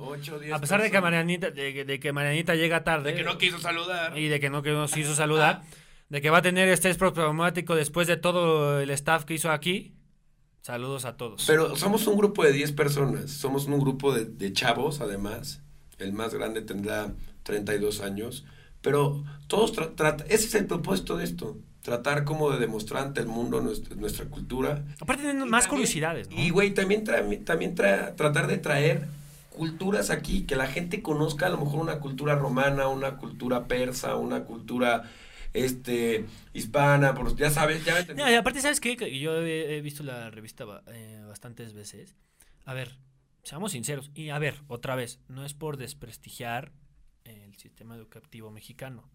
a pesar de que, Marianita, de, que Marianita llega tarde. De que no quiso saludar. Y de que no nos quiso saludar. De que va a tener estrés problemático después de todo el staff que hizo aquí. Saludos a todos. Pero somos un grupo de 10 personas, somos un grupo de, chavos además, el más grande tendrá 32 años, pero todos tratan, ese es el propósito de esto, tratar como de demostrar ante el mundo nuestra, cultura. Aparte tienen más curiosidades, Y güey, también, también tratar de traer culturas aquí, que la gente conozca a lo mejor una cultura romana, una cultura persa, una cultura este, hispana, por, ya sabes, ya y aparte, ¿sabes qué? Yo he, visto la revista eh, bastantes veces. A ver, seamos sinceros. Y a ver, otra vez, no es por desprestigiar el sistema educativo mexicano.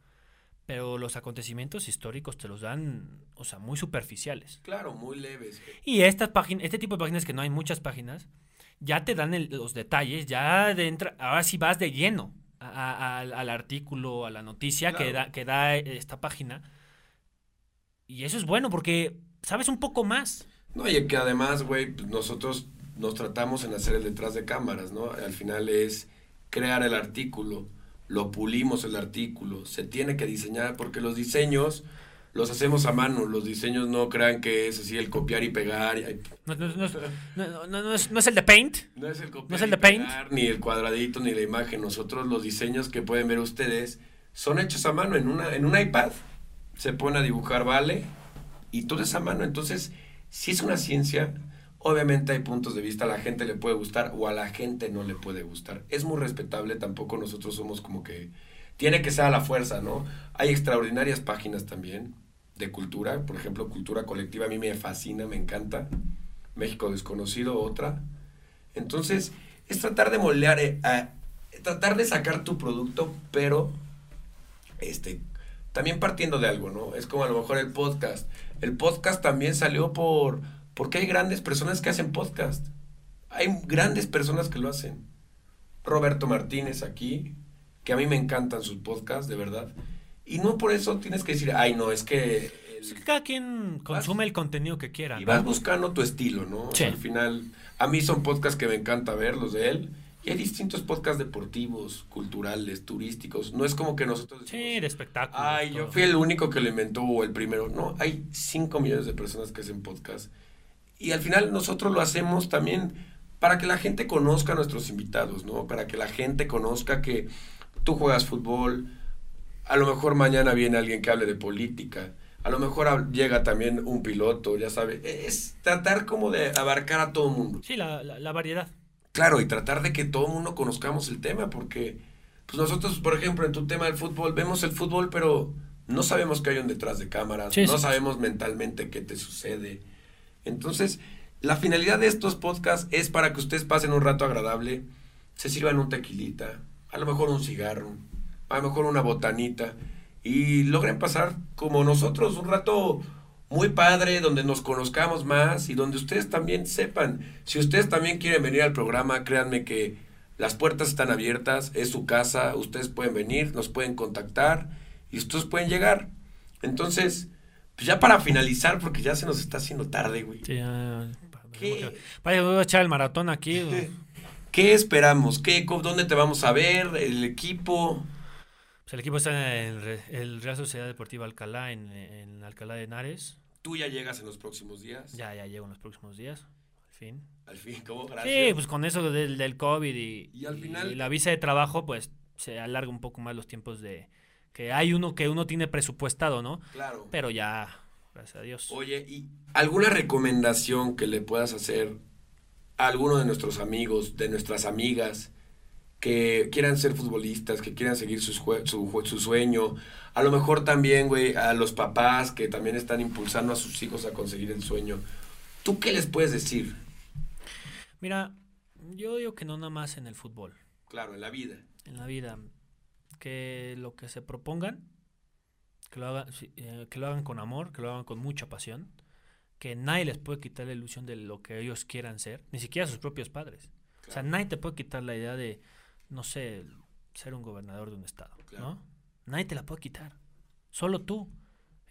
Pero los acontecimientos históricos te los dan, o sea, muy superficiales. Claro, muy leves. Y estas páginas, este tipo de páginas que no hay muchas páginas, ya te dan los detalles, ya de entra, ahora sí vas de lleno al artículo, a la noticia que, da, que da esta página. Y eso es bueno porque sabes un poco más. No, y que además, güey, pues, nosotros nos tratamos en hacer el detrás de cámaras, ¿no? Al final es crear el artículo, lo pulimos el artículo, se tiene que diseñar porque los diseños los hacemos a mano. Los diseños no crean que es así el copiar y pegar. No, no, no, es, el de Paint. No es el copiar el de Paint. ni el cuadradito, ni la imagen. Nosotros los diseños que pueden ver ustedes son hechos a mano en, una, en un iPad. Se pone a dibujar, vale, y todo es a mano. Entonces, si es una ciencia, obviamente hay puntos de vista, a la gente le puede gustar o a la gente no le puede gustar. Es muy respetable, tampoco nosotros somos como que tiene que ser a la fuerza, ¿no? Hay extraordinarias páginas también de cultura, por ejemplo, cultura colectiva, a mí me fascina, me encanta. México desconocido, otra. Entonces, es tratar de moldear, eh, tratar de sacar tu producto, pero este, también partiendo de algo, ¿no? Es como a lo mejor el podcast. El podcast también salió por, porque hay grandes personas que hacen podcast. Hay grandes personas que lo hacen. Roberto Martínez aquí, que a mí me encantan sus podcasts, de verdad. Y no por eso tienes que decir, ay, no, es que... cada quien consume el contenido que quiera. Y vas buscando tu estilo, ¿no? al final, a mí son podcasts que me encanta ver, los de él. Y hay distintos podcasts deportivos, culturales, turísticos. No es como que nosotros... sí, de espectáculos. Ay, yo fui el único que lo inventó o el primero. No, hay 5 millones de personas que hacen podcast. Y al final nosotros lo hacemos también para que la gente conozca a nuestros invitados, ¿no? Para que la gente conozca que tú juegas fútbol, a lo mejor mañana viene alguien que hable de política, a lo mejor llega también un piloto, ya sabes, e-, es tratar como de abarcar a todo el mundo. Sí, la, variedad. Claro, y tratar de que todo el mundo conozcamos el tema, porque pues nosotros, por ejemplo, en tu tema del fútbol, vemos el fútbol, pero no sabemos qué hay un detrás de cámaras, no sabemos mentalmente qué te sucede. Entonces, la finalidad de estos podcasts es para que ustedes pasen un rato agradable, se sirvan un tequilita, a lo mejor un cigarro, a lo mejor una botanita, y logren pasar como nosotros un rato muy padre, donde nos conozcamos más y donde ustedes también sepan, si ustedes también quieren venir al programa, créanme que las puertas están abiertas, es su casa, ustedes pueden venir, nos pueden contactar y ustedes pueden llegar. Entonces, pues ya para finalizar, porque ya se nos está haciendo tarde, güey. Sí, ya, Vaya, voy a echar el maratón aquí. ¿Qué esperamos? ¿Qué, ¿Dónde te vamos a ver? ¿El equipo? Pues el equipo está en el, Real Sociedad Deportiva Alcalá, en, Alcalá de Henares. ¿Tú ya llegas en los próximos días? Ya, ya llego en los próximos días. Al fin. Al fin, ¿cómo? Gracias. Sí, pues con eso del, del COVID y, y, al final... la visa de trabajo, pues se alarga un poco más los tiempos de... Que hay uno que uno tiene presupuestado, ¿no? Claro. Pero ya, gracias a Dios. Oye, ¿y alguna recomendación que le puedas hacer a alguno de nuestros amigos, de nuestras amigas, que quieran ser futbolistas, que quieran seguir su, su, su sueño, a lo mejor también, güey, a los papás que también están impulsando a sus hijos a conseguir el sueño, ¿tú qué les puedes decir? Mira, yo digo que no nada más en el fútbol. Claro, en la vida. En la vida. Que lo que se propongan, que lo, hagan, eh, que lo hagan con amor, que lo hagan con mucha pasión, que nadie les puede quitar la ilusión de lo que ellos quieran ser, ni siquiera sus propios padres. O sea, nadie te puede quitar la idea de, no sé, ser un gobernador de un estado, ¿no? Nadie te la puede quitar. Solo tú.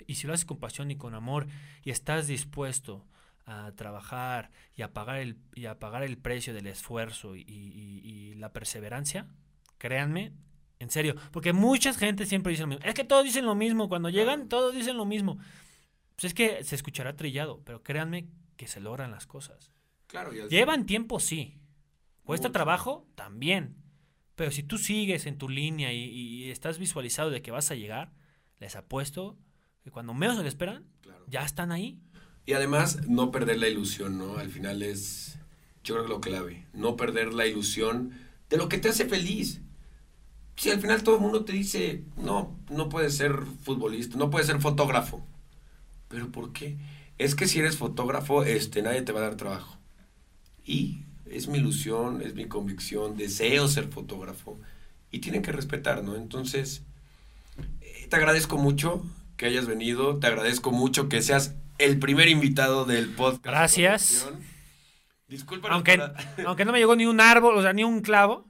Y si lo haces con pasión y con amor y estás dispuesto a trabajar y a pagar el, y a pagar el precio del esfuerzo y, la perseverancia, créanme, en serio, porque mucha gente siempre dice lo mismo. Es que todos dicen lo mismo, cuando llegan todos dicen lo mismo. Pues es que se escuchará trillado, pero créanme que se logran las cosas. Claro, Llevan tiempo, sí. Cuesta trabajo, también. Pero si tú sigues en tu línea y, estás visualizado de que vas a llegar, les apuesto que cuando menos se lo esperan, ya están ahí. Y además, no perder la ilusión, ¿no? Al final es, yo creo que lo clave, no perder la ilusión de lo que te hace feliz. Si al final todo el mundo te dice, no, no puedes ser futbolista, no puedes ser fotógrafo. ¿Pero por qué? Es que si eres fotógrafo, este, nadie te va a dar trabajo. Y es mi ilusión, es mi convicción, deseo ser fotógrafo y tienen que respetar, ¿no? Entonces, eh, te agradezco mucho que hayas venido, te agradezco mucho que seas el primer invitado del podcast. Gracias. Disculpa. Aunque, aunque no me llegó ni un árbol, o sea, ni un clavo.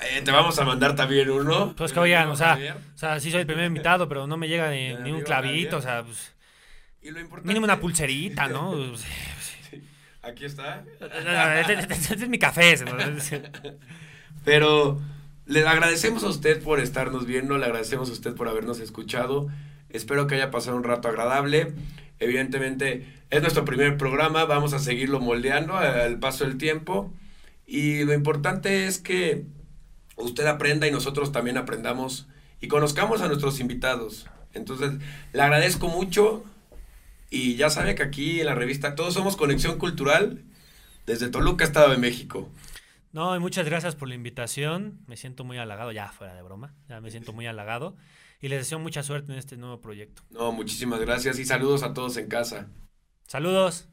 Eh, te vamos a mandar también uno. Pues que oigan, o sea, o sea, sí soy el primer invitado, pero no me llega ni, un clavito, o sea, pues, y lo importante... mínimo una pulserita, ¿no? Aquí está. Este, es mi café. Pero le agradecemos a usted por estarnos viendo, le agradecemos a usted por habernos escuchado. Espero que haya pasado un rato agradable. Evidentemente es nuestro primer programa, vamos a seguirlo moldeando al paso del tiempo. Y lo importante es que usted aprenda y nosotros también aprendamos y conozcamos a nuestros invitados. Entonces, le agradezco mucho. Y ya sabe que aquí en la revista todos somos Conexión Cultural desde Toluca, Estado de México. No, y muchas gracias por la invitación. Me siento muy halagado, ya fuera de broma, ya me siento muy halagado. Y les deseo mucha suerte en este nuevo proyecto. No, muchísimas gracias y saludos a todos en casa. Saludos.